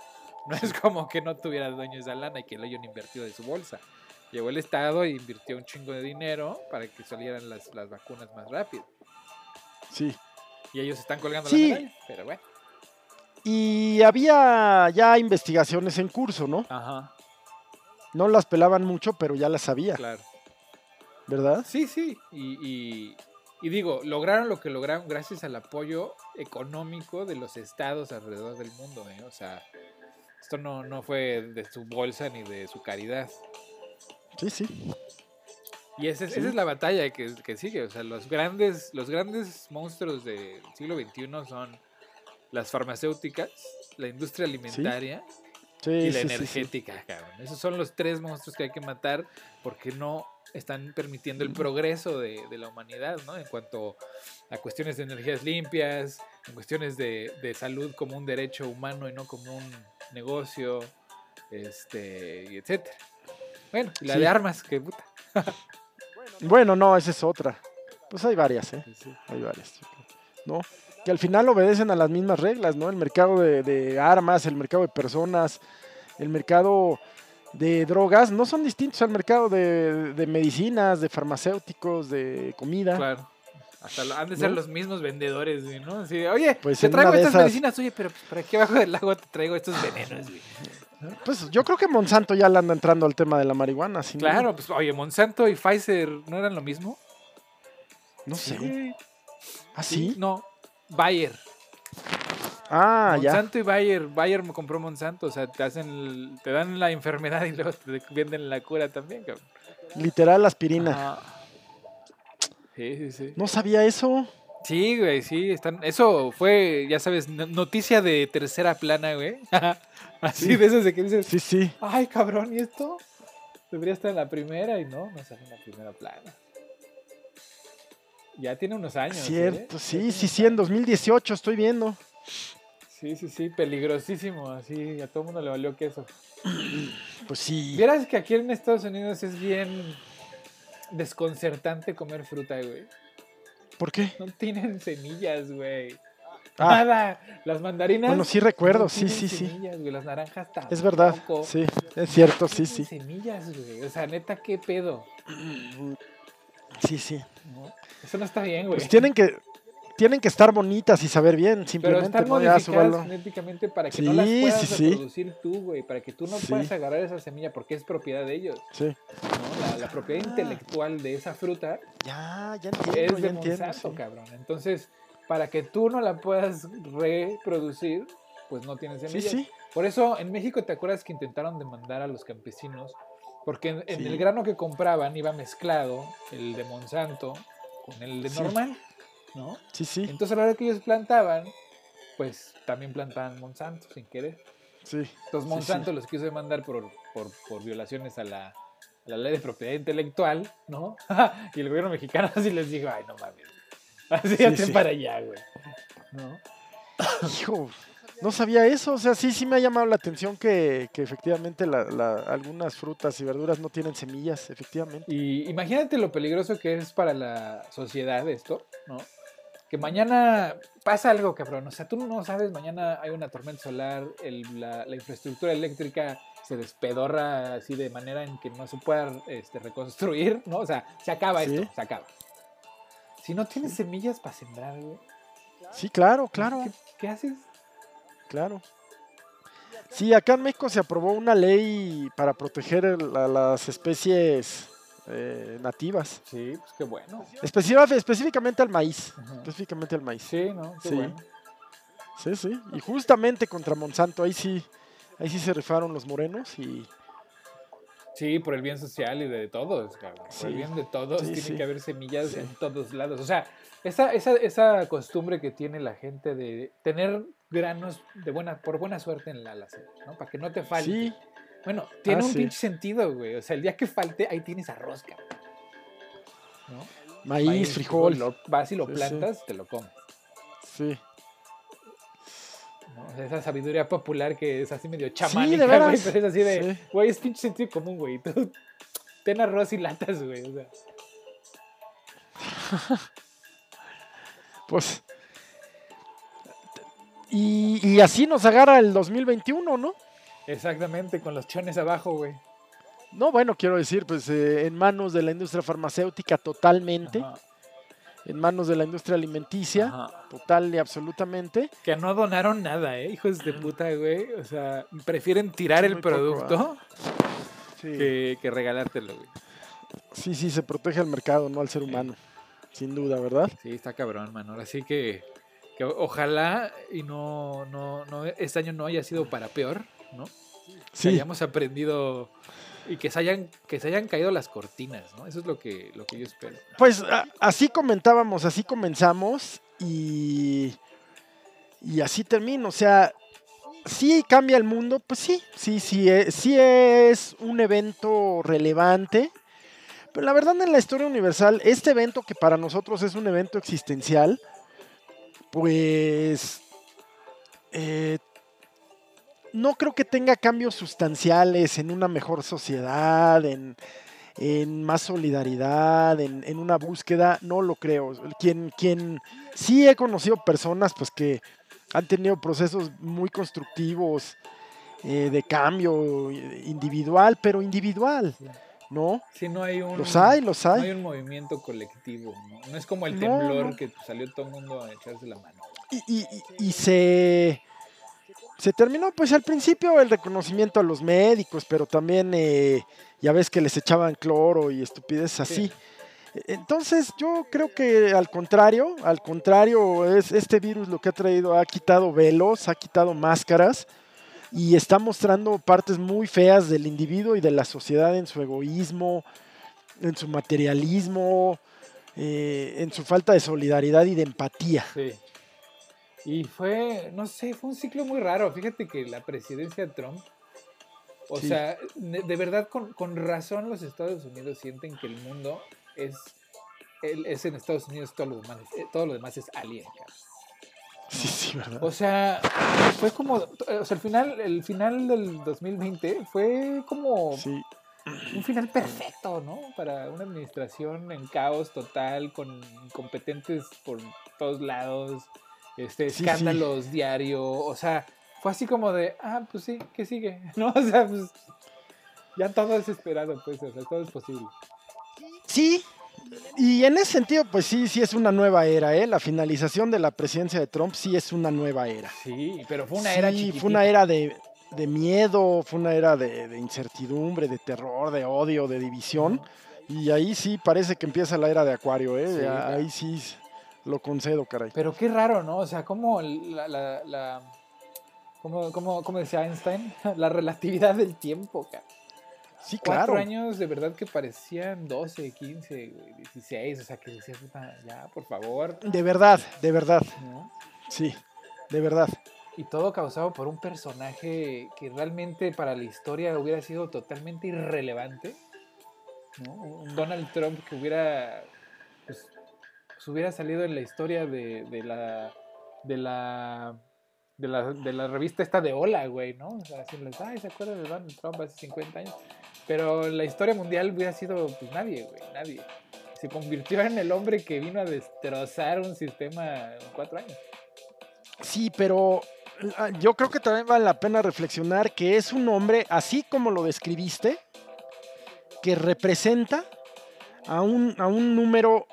no es como que no tuviera dueño esa lana y que lo hayan invertido de su bolsa. Llegó el Estado e invirtió un chingo de dinero para que salieran las, las vacunas más rápido. Sí. Y ellos están colgando Sí. la medalla, pero bueno. Y había ya investigaciones en curso, ¿no? Ajá, No las pelaban mucho, pero ya las sabía, claro. ¿verdad? Sí, sí. Y, y- y digo, lograron lo que lograron gracias al apoyo económico de los estados alrededor del mundo. ¿eh? O sea, esto no, no fue de su bolsa ni de su caridad. Sí, sí. Y esa es, Sí. esa es la batalla que, que sigue. O sea, los grandes, los grandes monstruos del siglo XXI son las farmacéuticas, la industria alimentaria Sí, y la sí, sí, sí. energética, cabrón. Esos son los tres monstruos que hay que matar porque no están permitiendo el progreso de, de la humanidad, ¿no? En cuanto a cuestiones de energías limpias, en cuestiones de, de salud como un derecho humano y no como un negocio, este, y etcétera. Bueno, y la Sí. de armas, que puta. Bueno, no, esa es otra. Pues hay varias, ¿eh? Hay varias. ¿No? Que al final obedecen a las mismas reglas, ¿no? El mercado de, de armas, el mercado de personas, el mercado de drogas, no son distintos al mercado de, de medicinas, de farmacéuticos, de comida. Claro. Hasta han de ser ¿No? los mismos vendedores, güey, ¿no? Así oye, Pues te traigo estas esas- medicinas, oye, pero pues, por aquí abajo del lago te traigo estos venenos, güey. Pues yo creo que Monsanto ya le anda entrando al tema de la marihuana. si no- Claro, pues oye, Monsanto y Pfizer no eran lo mismo. No sé. ¿Ah, sí? No, Bayer. Ah, ya. Monsanto y Bayer. Bayer me compró Monsanto, o sea, te hacen, te dan la enfermedad y luego te venden la cura también, cabrón. Literal aspirina. Sí, sí, sí. No sabía eso. Sí, güey, sí, están. Eso fue, ya sabes, no- noticia de tercera plana, güey. Así Sí. de esas de que dices, Sí, sí. ay, cabrón, ¿y esto? Debería estar en la primera y no, no sale en la primera plana. Ya tiene unos años. ¿eh? Cierto, sí, sí, sí, en años. 2018 estoy viendo. Sí, sí, sí, peligrosísimo, así, a todo el mundo le valió queso. Pues sí. Vieras que aquí en Estados Unidos es bien desconcertante comer fruta, güey. ¿Por qué? No tienen semillas, güey. Ah, Nada. Las mandarinas. bueno, sí recuerdo, no sí, sí, sí. semillas, güey. Las naranjas tampoco. Es verdad. Sí, es cierto, sí, No sí. tienen semillas, güey. O sea, neta, ¿qué pedo? Sí, sí. Eso no está bien, güey. Pues tienen que, tienen que estar bonitas y saber bien, Pero simplemente, están ¿no? Modificadas genéticamente para que no las Sí, puedas sí, sí. reproducir tú, güey. Para que tú no Sí. puedas agarrar esa semilla porque es propiedad de ellos. Sí. ¿no? La, la propiedad Ah. intelectual de esa fruta Ya, ya es entiendo, de ya. Monsanto, sí. cabrón. Entonces, para que tú no la puedas reproducir, pues no tienes Sí, semillas. sí. Por eso en México te acuerdas que intentaron demandar a los campesinos porque en, en Sí. el grano que compraban iba mezclado el de Monsanto con el de Sí. normal, ¿no? Sí, sí, Entonces a la hora que ellos plantaban, pues también plantaban Monsanto sin querer. sí. Entonces Sí, Monsanto los quiso demandar por, por, por violaciones a la, a la ley de propiedad intelectual, ¿no? y el gobierno mexicano así les dijo, ay, no mames. Así para allá, güey. ¿No? Hijo, No sabía eso, o sea, sí, sí me ha llamado la atención que, que efectivamente la- la- algunas frutas y verduras no tienen semillas, efectivamente. Y imagínate lo peligroso que es para la sociedad esto, ¿no? Que mañana pasa algo, cabrón. O sea, tú no sabes, mañana hay una tormenta solar, el- la, la infraestructura eléctrica se despedorra así de manera en que no se pueda este, reconstruir, ¿no? O sea, se acaba Sí. esto, se acaba. Si no tienes semillas para sembrar, güey, Sí, claro, claro, ¿qué, qué haces? Claro. Sí, acá en México se aprobó una ley para proteger el- a las especies eh, nativas, Sí, pues qué bueno. Específica- específicamente al maíz, Ajá. específicamente al maíz. Sí, ¿no? Qué Sí. bueno. Sí, sí. Y justamente contra Monsanto, ahí sí, ahí sí se rifaron los morenos y Sí, por el bien social y de todos, cabrón. Por el bien de todos, Sí, tiene sí. que haber semillas en todos lados. O sea, esa, esa, esa costumbre que tiene la gente de tener granos de buena, por buena suerte en la alacena, ¿no? Para que no te falte. sí, Bueno, tiene Ah, un sí. pinche sentido, güey. O sea, el día que falte, ahí tienes arroz, cabrón. ¿No? maíz, frijol. Lo vas y lo Sí, plantas, te lo comes. Sí. ¿no? O sea, esa sabiduría popular que es así medio chamánica, de güey. Pero es así de, güey, es pinche sentido común, güey. Tú ten arroz y latas, güey. O sea. Pues. Y, y así nos agarra el 2021, ¿no? Exactamente, con los chones abajo, güey. No, bueno, quiero decir, pues eh, en manos de la industria farmacéutica totalmente, Ajá, en manos de la industria alimenticia, ajá. total y absolutamente. Que no donaron nada, ¿eh? Hijos de puta, güey. O sea, prefieren tirar Sí, el poco, producto Sí. que, que regalártelo, güey. sí, sí, se protege al mercado, no al ser humano. Sin duda, ¿verdad? Sí, está cabrón, mano. Así que, que ojalá y no, no, no, este año no haya sido para peor, ¿no? Que Sí, hayamos aprendido y que se hayan, que se hayan caído las cortinas, ¿no? Eso es lo que, lo que yo espero. pues a- así comentábamos, así comenzamos y, y así termino. O sea, sí cambia el mundo, pues sí, sí, sí, eh, sí es un evento relevante. Pero la verdad en la historia universal, este evento que para nosotros es un evento existencial, pues eh, no creo que tenga cambios sustanciales en una mejor sociedad, en, en más solidaridad, en, en una búsqueda, no lo creo. Quien, quien sí he conocido personas pues que han tenido procesos muy constructivos eh, de cambio individual, pero individual, ¿no? Si no hay un... Los hay, los No hay. hay un movimiento colectivo, ¿no? No es como el No, temblor no. que salió todo el mundo a echarse la mano. Y, y- y- y se, se terminó pues al principio el reconocimiento a los médicos, pero también eh, ya ves que les echaban cloro y estupidez así. Sí. Entonces yo creo que al contrario, al contrario, es este virus lo que ha traído, ha quitado velos, ha quitado máscaras y está mostrando partes muy feas del individuo y de la sociedad en su egoísmo, en su materialismo, eh, en su falta de solidaridad y de empatía. Sí. Y fue, no sé, fue un ciclo muy raro. Fíjate que la presidencia de Trump, o Sí. sea, de, de verdad con, con razón los Estados Unidos sienten que el mundo es, el- es en Estados Unidos, todo lo demás, eh, todo lo demás es alien. cabrón. Sí, sí, ¿verdad? O sea, fue como, o sea, el final, el final del 2020 fue como Sí, un final perfecto, ¿no? Para una administración en caos total, con incompetentes por todos lados, este, Sí, sí. escándalos diario, o sea, fue así como de, ah, pues sí, ¿qué sigue? ¿No? O sea, pues ya todo es esperado, pues, o sea, todo es posible. Sí, y en ese sentido, pues sí, sí es una nueva era, ¿eh? La finalización de la presidencia de Trump sí es una nueva era. Sí, pero fue una era Sí, chiquitita. fue una era de, de miedo, fue una era de, de incertidumbre, de terror, de odio, de división. Y ahí sí parece que empieza la era de Acuario, ¿eh? Sí, Ah, ahí sí lo concedo, caray. Pero qué raro, ¿no? O sea, como la... la, la ¿Cómo, cómo, cómo decía Einstein? La relatividad del tiempo, cara. Sí, Cuatro claro. años de verdad que parecían 12, 15, güey, 16, o sea, que decías, "Puta, ya, por favor, De verdad, de verdad, ¿no? sí, de verdad. Y todo causado por un personaje que realmente para la historia hubiera sido totalmente irrelevante, ¿no? Un Donald Trump que hubiera, pues, pues hubiera salido en la historia de, de la, de la, de la, de la revista esta de Hola, güey, ¿no? O sea, decirles, ay, ¿se acuerdan de Donald Trump hace 50 años? Pero la historia mundial hubiera sido, pues nadie, güey, nadie. Se convirtió en el hombre que vino a destrozar un sistema en cuatro años. Sí, pero ah, yo creo que también vale la pena reflexionar que es un hombre, así como lo describiste, que representa a un, a un número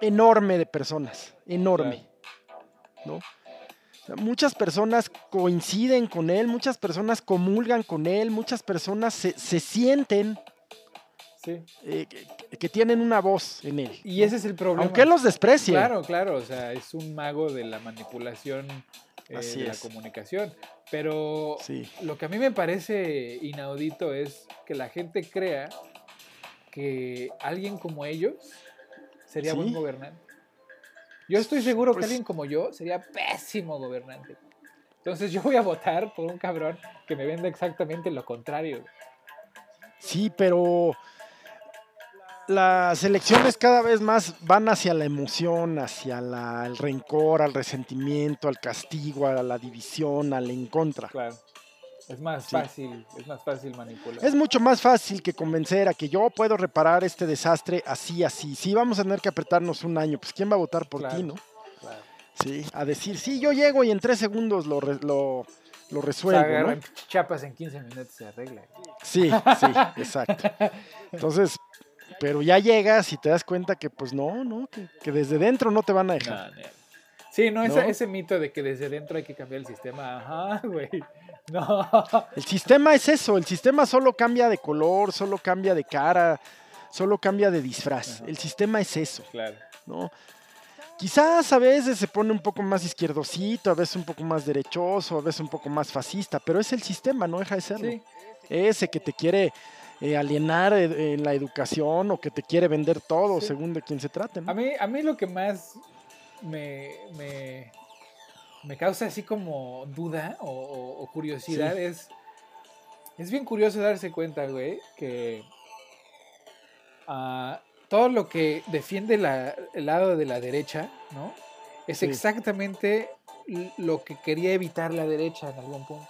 enorme de personas, enorme. ¿no? Muchas personas coinciden con él, muchas personas comulgan con él, muchas personas se, se sienten Sí. eh, que, que tienen una voz en él. Y ese es el problema. Aunque él los desprecie. Claro, claro, o sea, es un mago de la manipulación eh, Así de la es. comunicación. Pero Sí. lo que a mí me parece inaudito es que la gente crea que alguien como ellos sería buen gobernante. Yo estoy seguro Pues- que alguien como yo sería pésimo gobernante. Entonces yo voy a votar por un cabrón que me venda exactamente lo contrario. Sí, pero las elecciones cada vez más van hacia la emoción, hacia la- el rencor, al resentimiento, al castigo, a la división, al en contra. Claro. Es más Sí. fácil, es más fácil manipular. Es mucho más fácil que convencer a que yo puedo reparar este desastre así, así. Sí, vamos a tener que apretarnos un año, pues ¿quién va a votar por Claro. ti, no? Claro. Sí, a decir, sí, yo llego y en tres segundos lo, lo, lo O sea, resuelvo, ¿no? agarran chapas en 15 minutos se arregla. Sí, sí, exacto. Entonces, pero ya llegas y te das cuenta que pues no, no, que, que desde dentro no te van a dejar. No, no. Sí, no, ese- ¿No? ese mito de que desde dentro hay que cambiar el sistema. Ajá, güey. No. El sistema es eso, el sistema solo cambia de color, solo cambia de cara, solo cambia de disfraz. Ajá. El sistema es eso, Claro. ¿no? Quizás a veces se pone un poco más izquierdosito, a veces un poco más derechoso, a veces un poco más fascista, pero es el sistema, no deja de serlo. Sí. Ese que te quiere eh, alienar eh, en la educación o que te quiere vender todo, Sí. según de quién se trate. ¿no? A mí, a mí lo que más me, me, me causa así como duda o, o- o curiosidad es. Es bien curioso darse cuenta, güey, que ah, todo lo que defiende la- el lado de la derecha, ¿no? Es Sí. exactamente lo que quería evitar la derecha en algún punto,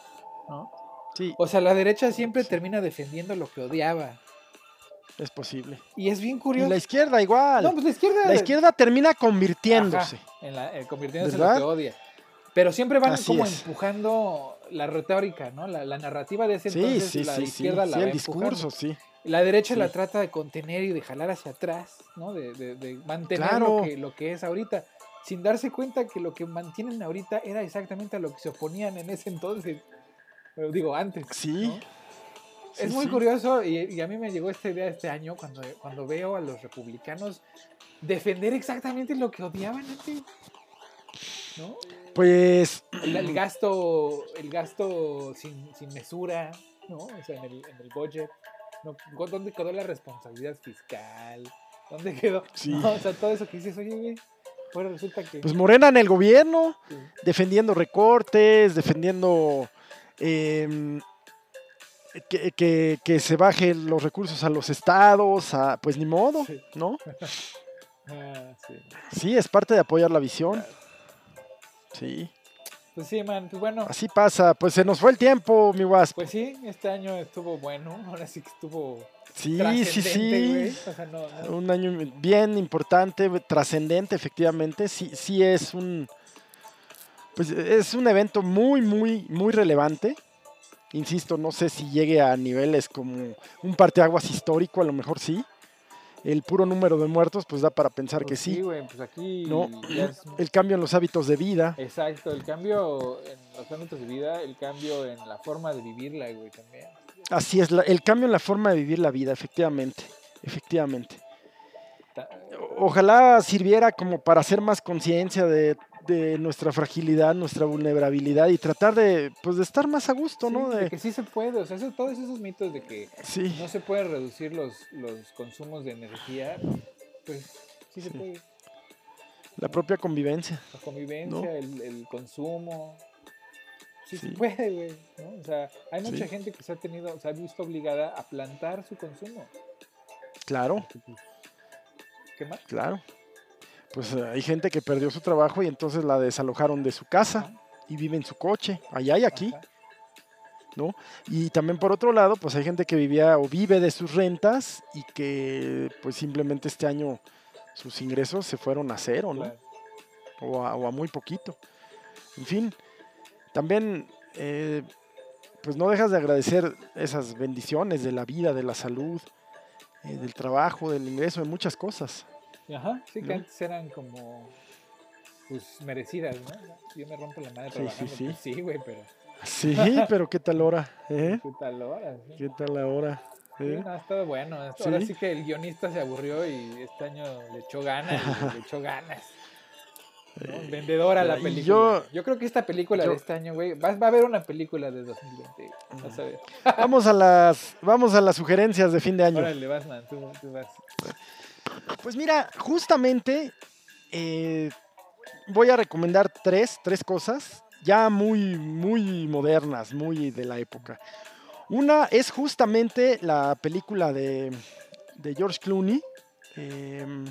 ¿no? Sí, O sea, la derecha siempre termina defendiendo lo que odiaba. es posible. Y es bien Y curioso. la izquierda igual. No, pues la izquierda. la izquierda termina convirtiéndose. Ajá, en la- eh, convirtiéndose en lo que odia. Pero siempre van Así como es. empujando la retórica, ¿no? La, la narrativa de ese Sí, entonces, sí, la sí, izquierda la va el empujando. discurso, sí. La derecha la trata de contener y de jalar hacia atrás, ¿no? De, de- de mantener Claro. lo, que, lo que es ahorita. Sin darse cuenta que lo que mantienen ahorita era exactamente a lo que se oponían en ese entonces. Pero digo, antes. Sí. es muy curioso y, y a mí me llegó esta idea este año cuando, cuando veo a los republicanos defender exactamente lo que odiaban antes. ¿No? Pues El, el gasto, el gasto sin, sin mesura, ¿no? O sea, en el, en el budget. ¿no? ¿Dónde quedó la responsabilidad fiscal? ¿Dónde quedó? Sí. No, o sea, todo eso que dices, oye, güey, ahora resulta que... pues Morena en el gobierno, sí, defendiendo recortes, defendiendo em, que, que- que se bajen los recursos a los estados, a- pues ni modo, Sí. ¿no? ah, sí. Sí, es parte de apoyar la visión. Claro. Sí, Pues sí, man, pues bueno. así pasa. Pues se nos fue el tiempo, mi Wasp. Pues sí, este año estuvo bueno, ahora sí que estuvo Sí, sí, sí. O sea, no, no- Un año bien importante, trascendente, efectivamente. Sí, sí es un. Pues es un evento muy, muy, muy relevante. Insisto, no sé si llegue a niveles como un parteaguas histórico, a lo mejor sí. El puro número de muertos, pues da para pensar que pues sí. güey, pues aquí No, ya es- El cambio en los hábitos de vida. Exacto, el cambio en los ámbitos de vida, el cambio en la forma de vivirla, güey, también. Así es, la- el cambio en la forma de vivir la vida, efectivamente. Efectivamente. Ta- Ojalá sirviera como para hacer más conciencia de, de nuestra fragilidad, nuestra vulnerabilidad y tratar de, pues, de estar más a gusto, sí, ¿no? de De- que sí se puede, o sea, eso- todos esos mitos de que sí, no se puede reducir los, los consumos de energía, pues sí se Sí. puede. la propia convivencia. La convivencia, ¿No? el, el consumo. Sí, se puede, güey. ¿no? O sea, hay mucha gente que se ha tenido, se ha visto obligada a plantar su consumo. Claro, ¿Qué más? claro. Pues hay gente que perdió su trabajo y entonces la desalojaron de su casa y vive en su coche, allá y aquí. ¿no? Y también por otro lado, pues hay gente que vivía o vive de sus rentas y que pues simplemente este año sus ingresos se fueron a cero, ¿no? Claro. o a, o a muy poquito. En fin, también eh, pues no dejas de agradecer esas bendiciones de la vida, de la salud, eh, del trabajo, del ingreso, de muchas cosas. Ajá, sí, que antes eran como pues merecidas, ¿no? Yo me rompo la madre Sí, sí, trabajando, sí. pues sí, güey, pero Sí, pero ¿qué tal ahora? ¿Eh? qué tal hora, sí. ¿Qué tal ahora? Sí, ¿Eh? no, ha estado bueno. Ahora Sí. sí que el guionista se aburrió y este año le echó ganas, le echó ganas. ¿no? Eh, Vendedora la película. yo- Yo, creo que esta película yo- de este año, güey, va, va a haber una película de 2020. Vas a ver. Vamos a las, vamos a las sugerencias de fin de año. Órale, vas, man, tú, tú vas. Pues mira, justamente eh, voy a recomendar tres, tres cosas ya muy, muy modernas, muy de la época. Una es justamente la película de, de George Clooney. em,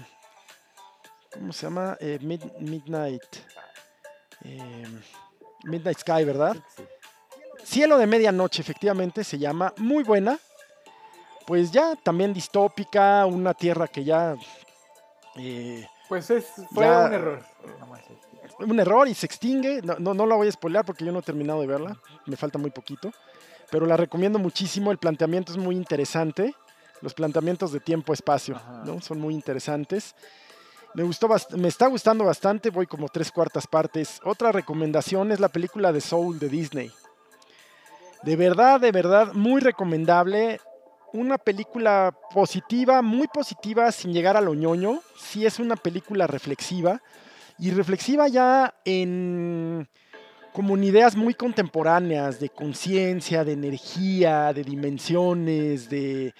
¿Cómo se llama? Eh, Mid- Midnight. em, Midnight Sky, ¿verdad? Cielo de Medianoche, efectivamente, se llama. Muy buena. Pues ya también distópica, una tierra que ya... eh, Pues es, fue Ya- un error. un error y se extingue. No, no, no la voy a spoilear porque yo no he terminado de verla. Me falta muy poquito. Pero la recomiendo muchísimo. El planteamiento es muy interesante. Los planteamientos de tiempo-espacio. ¿no? son muy interesantes. Me, gustó me está gustando bastante. Voy como tres cuartas partes. Otra recomendación es la película de Soul de Disney. De verdad, de verdad, muy recomendable. Una película positiva, muy positiva, sin llegar a lo ñoño. Sí es una película reflexiva y reflexiva ya en como en ideas muy contemporáneas de conciencia, de energía, de dimensiones, de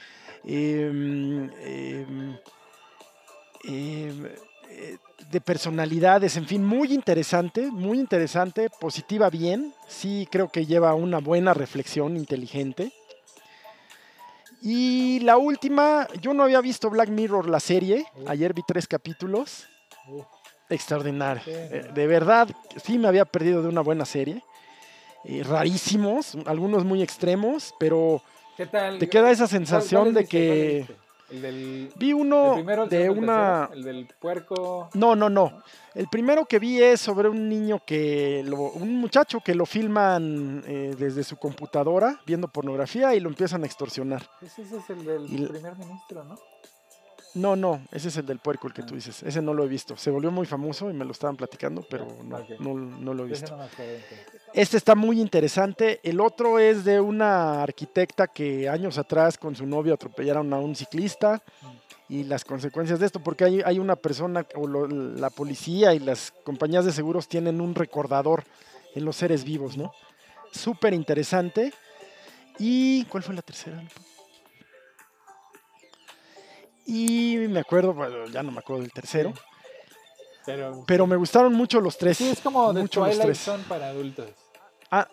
em, em, em, eh, de personalidades, en fin, muy interesante, muy interesante, positiva bien, sí creo que lleva una buena reflexión inteligente. Y la última, yo no había visto Black Mirror la serie, Uh. ayer vi tres capítulos, Uf, extraordinario. Eh, de verdad, sí me había perdido de una buena serie. Eh, rarísimos, algunos muy extremos, pero ¿Qué tal? te queda esa ¿Cuál- sensación de que? El del vi el uno primero, el de segundo, el una... tercero, el del puerco. No, no, no. El primero que vi es sobre un niño que, lo- un muchacho que lo filman eh, desde su computadora viendo pornografía y lo empiezan a extorsionar. Ese ese es el del Y- primer ministro, ¿no? No, no, ese es el del puerco, el que Ah. tú dices. Ese no lo he visto. Se volvió muy famoso y me lo estaban platicando, pero no, no, no lo he visto. Este está muy interesante. El otro es de una arquitecta que años atrás con su novio atropellaron a un ciclista y las consecuencias de esto, porque hay, hay una persona, o lo- la policía y las compañías de seguros tienen un recordador en los seres vivos, ¿no? Súper interesante. ¿Y cuál fue la tercera? Y me acuerdo, bueno, ya no me acuerdo del tercero, Sí. Pero, pero me gustaron mucho los tres. sí, es como de mucho los Twilight tres. Zone para adultos. Ah.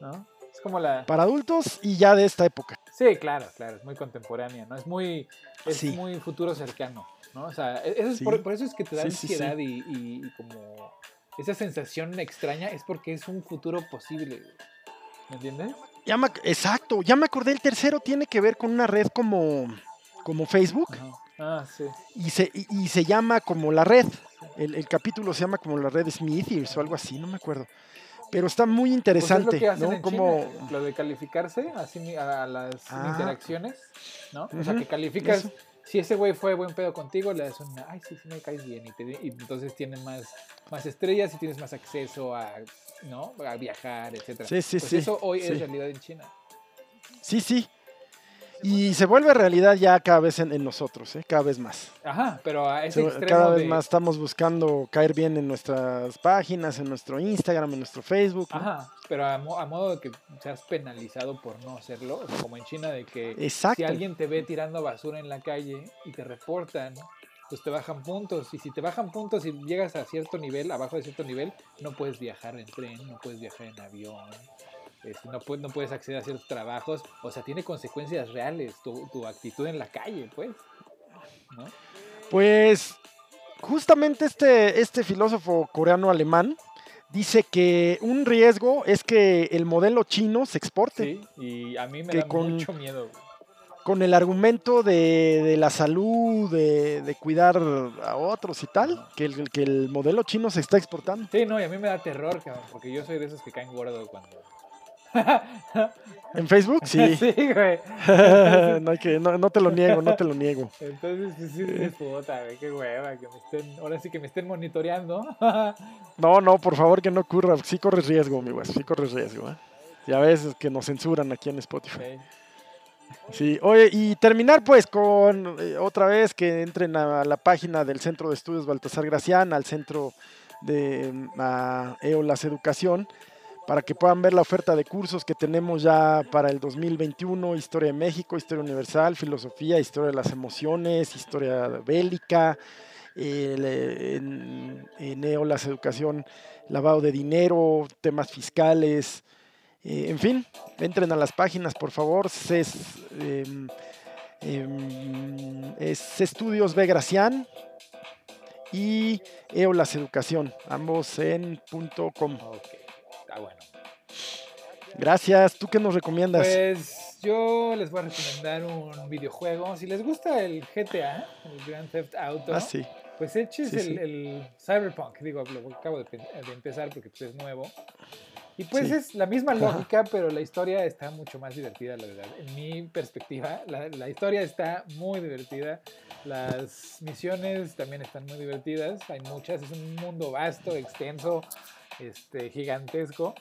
¿No? Es como la... Para adultos y ya de esta época. Sí, claro, claro, es muy contemporánea, ¿no? Es muy, es Sí. muy futuro cercano, ¿no? O sea, e- eso es Sí. por, por eso es que te da Sí, sí, sí. ansiedad Y, y- y como esa sensación extraña es porque es un futuro posible, güey. ¿me entiendes? Ya me ac- exacto, ya me acordé, el tercero tiene que ver con una red como, como Facebook Ajá. Ah, sí. y se, y, y se llama como la red. El, el capítulo se llama como la red Smithers o algo así, no me acuerdo. Pero está muy Pues es interesante, lo que hacen ¿no? en Como, China, lo de calificarse así a las Ah. interacciones, ¿no? O sea, que calificas, eso. si ese güey fue buen pedo contigo, le das una, ay, sí, sí me caes bien, y, te- y entonces tienes más, más estrellas y tienes más acceso a, ¿no? A viajar, etcétera. Sí, sí, Pues sí, eso hoy sí. es realidad en China. Sí, sí. Y se vuelve realidad ya cada vez en, en nosotros, ¿eh? cada vez más. Ajá, pero a ese Se- extremo cada vez de- más estamos buscando caer bien en nuestras páginas, en nuestro Instagram, en nuestro Facebook. ¿no? Ajá, pero a, mo- a modo de que seas penalizado por no hacerlo, o sea, como en China, de que Exacto. si alguien te ve tirando basura en la calle y te reportan, pues te bajan puntos. Y si te bajan puntos y llegas a cierto nivel, abajo de cierto nivel, no puedes viajar en tren, no puedes viajar en avión, este, no, puedes, no puedes acceder a ciertos trabajos. O sea, tiene consecuencias reales tu, tu actitud en la calle, pues. ¿no? Pues justamente este, este filósofo coreano-alemán dice que un riesgo es que el modelo chino se exporte. Sí, y a mí me Que da con- mucho miedo. con el argumento de, de la salud, de, de cuidar a otros y tal, que el, que el modelo chino se está exportando. Sí, no, y a mí me da terror, cabrón, porque yo soy de esos que caen gordo cuando... ¿En Facebook? Sí. sí, güey. no, hay que, no, no te lo niego, no te lo niego. Entonces, pues, sí, dices, puta, güey, qué hueva, que me estén, ahora sí que me estén monitoreando. No, no, por favor que no ocurra. Sí corres riesgo, mi güey, sí corres riesgo. ¿eh? Ya ves que nos censuran aquí en Spotify. Sí. Sí, oye, y terminar pues con eh, otra vez que entren a la página del Centro de Estudios Baltasar Gracián, al Centro de mm, a Eolas Educación, para que puedan ver la oferta de cursos que tenemos ya para el 2021, Historia de México, Historia Universal, Filosofía, Historia de las Emociones, Historia Bélica, eh, en, Eolas Educación, lavado de dinero, temas fiscales, eh, en fin, entren a las páginas, por favor. CES, em, em, es Estudios B Gracián y Eolas Educación, ambos en punto .com. está bueno. Gracias. ¿Tú qué nos recomiendas? Pues yo les voy a recomendar un videojuego. Si les gusta el GTA, el Grand Theft Auto, ah, sí. pues eches Sí, el, sí. el Cyberpunk. Digo, lo acabo de, de empezar porque pues, es nuevo. Y pues Sí. es la misma Ajá. lógica, pero la historia está mucho más divertida, la verdad. En mi perspectiva, la, la historia está muy divertida. Las misiones también están muy divertidas. Hay muchas. Es un mundo vasto, extenso, este, gigantesco.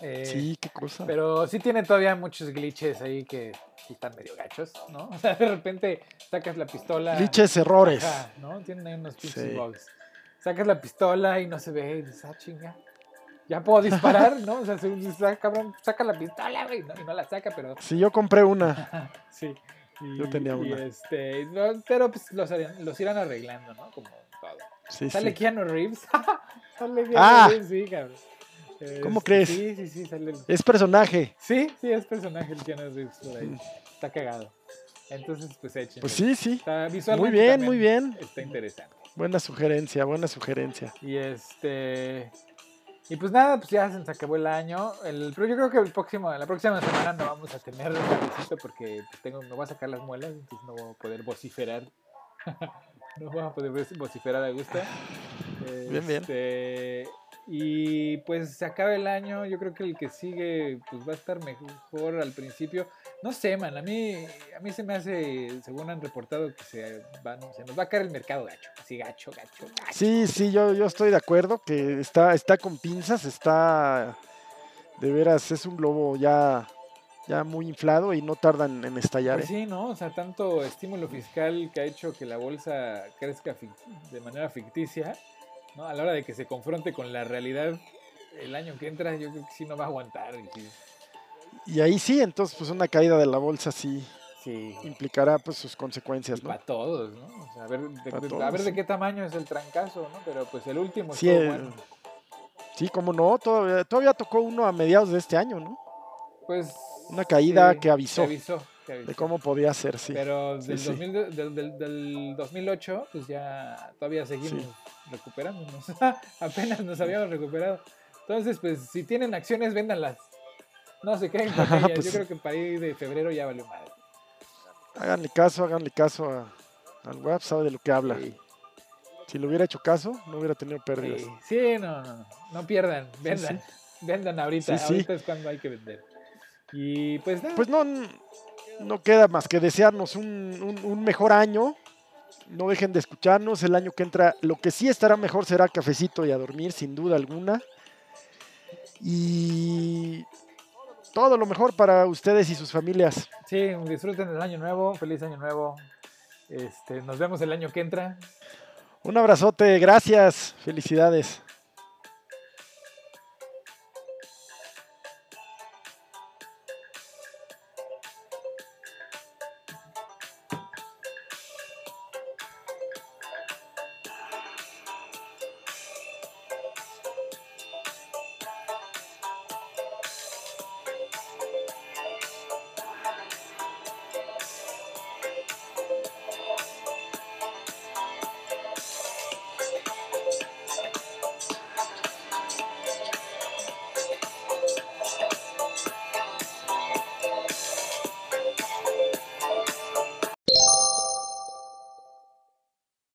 Eh, Sí, qué cosa. pero sí tiene todavía muchos glitches ahí que sí están medio gachos, ¿no? O sea, de repente sacas la pistola. Glitches, errores. Ajá, ¿no? Tienen ahí unos pinches Sí. bugs. Sacas la pistola y no se ve y dices, ah, chinga. Ya puedo disparar, ¿no? O sea, se dice, "Ah, cabrón, saca la pistola, güey. ¿no? Y no la saca, pero Sí, yo compré una. sí. Y, Yo tenía y, una. este, no, pero pues los, los irán arreglando, ¿no? Como todo. Sí, Sale sí. Keanu Reeves. sale Keanu Ah. Reeves, sí, cabrón. ¿Cómo Este, crees? Sí, sí, sí, sale. el- Es personaje. Sí, sí, es personaje el Keanu Reeves por ahí. Está cagado. Entonces, pues échenle. Pues sí, sí. Está, Muy bien, muy bien. Está interesante. Buena sugerencia, buena sugerencia. Y este. Y pues nada, pues ya se nos acabó el año. El, pero yo creo que el próximo, la próxima semana no vamos a tener un porque pues, tengo, me voy a sacar las muelas, entonces no voy a poder vociferar. no voy a poder voc- vociferar a gusto. Bien, bien. Este, Y pues se acaba el año, yo creo que el que sigue pues va a estar mejor al principio. No sé, man, a mí, a mí se me hace, según han reportado, que se, van, se nos va a caer el mercado gacho. Así gacho, gacho, gacho. Sí, sí, yo, yo estoy de acuerdo que está, está con pinzas, está de veras, es un globo ya, ya muy inflado y no tardan en estallar. Pues ¿eh? sí, ¿no? O sea, tanto estímulo fiscal que ha hecho que la bolsa crezca de manera ficticia, ¿no? A la hora de que se confronte con la realidad el año que entra, yo creo que sí no va a aguantar. y ahí sí, entonces pues una caída de la bolsa sí Sí. implicará pues sus consecuencias, ¿no? Para todos, ¿no? O sea, a ver, de, a ver de qué tamaño es el trancazo, ¿no? Pero pues el último Sí, estuvo el- bueno. Sí, como no, todavía, todavía tocó uno a mediados de este año, ¿no? Pues. Una caída sí, que avisó. que. De cómo podía ser, sí. Pero Sí, del, sí. 2000 del, del- del 2008, pues ya todavía seguimos Sí. recuperándonos. Apenas nos habíamos recuperado. Entonces, pues si tienen acciones, véndanlas. No se queden con ellas. Pues Yo sí. creo que para ir de febrero ya valió madre. Háganle caso, háganle caso a, al web, sabe de lo que habla. Sí, Si le hubiera hecho caso, no hubiera tenido pérdidas. sí, sí, no, no, no. Pierdan, Sí, vendan. Vendan ahorita. Sí, sí. Ahorita es cuando hay que vender. Y pues nada. Pues no, no queda más que desearnos un, un- un mejor año. No dejen de escucharnos el año que entra. Lo que sí estará mejor será cafecito y a dormir, sin duda alguna. Y todo lo mejor para ustedes y sus familias. Sí, disfruten el año nuevo. Feliz año nuevo. Este, nos vemos el año que entra. Un abrazote, gracias, felicidades.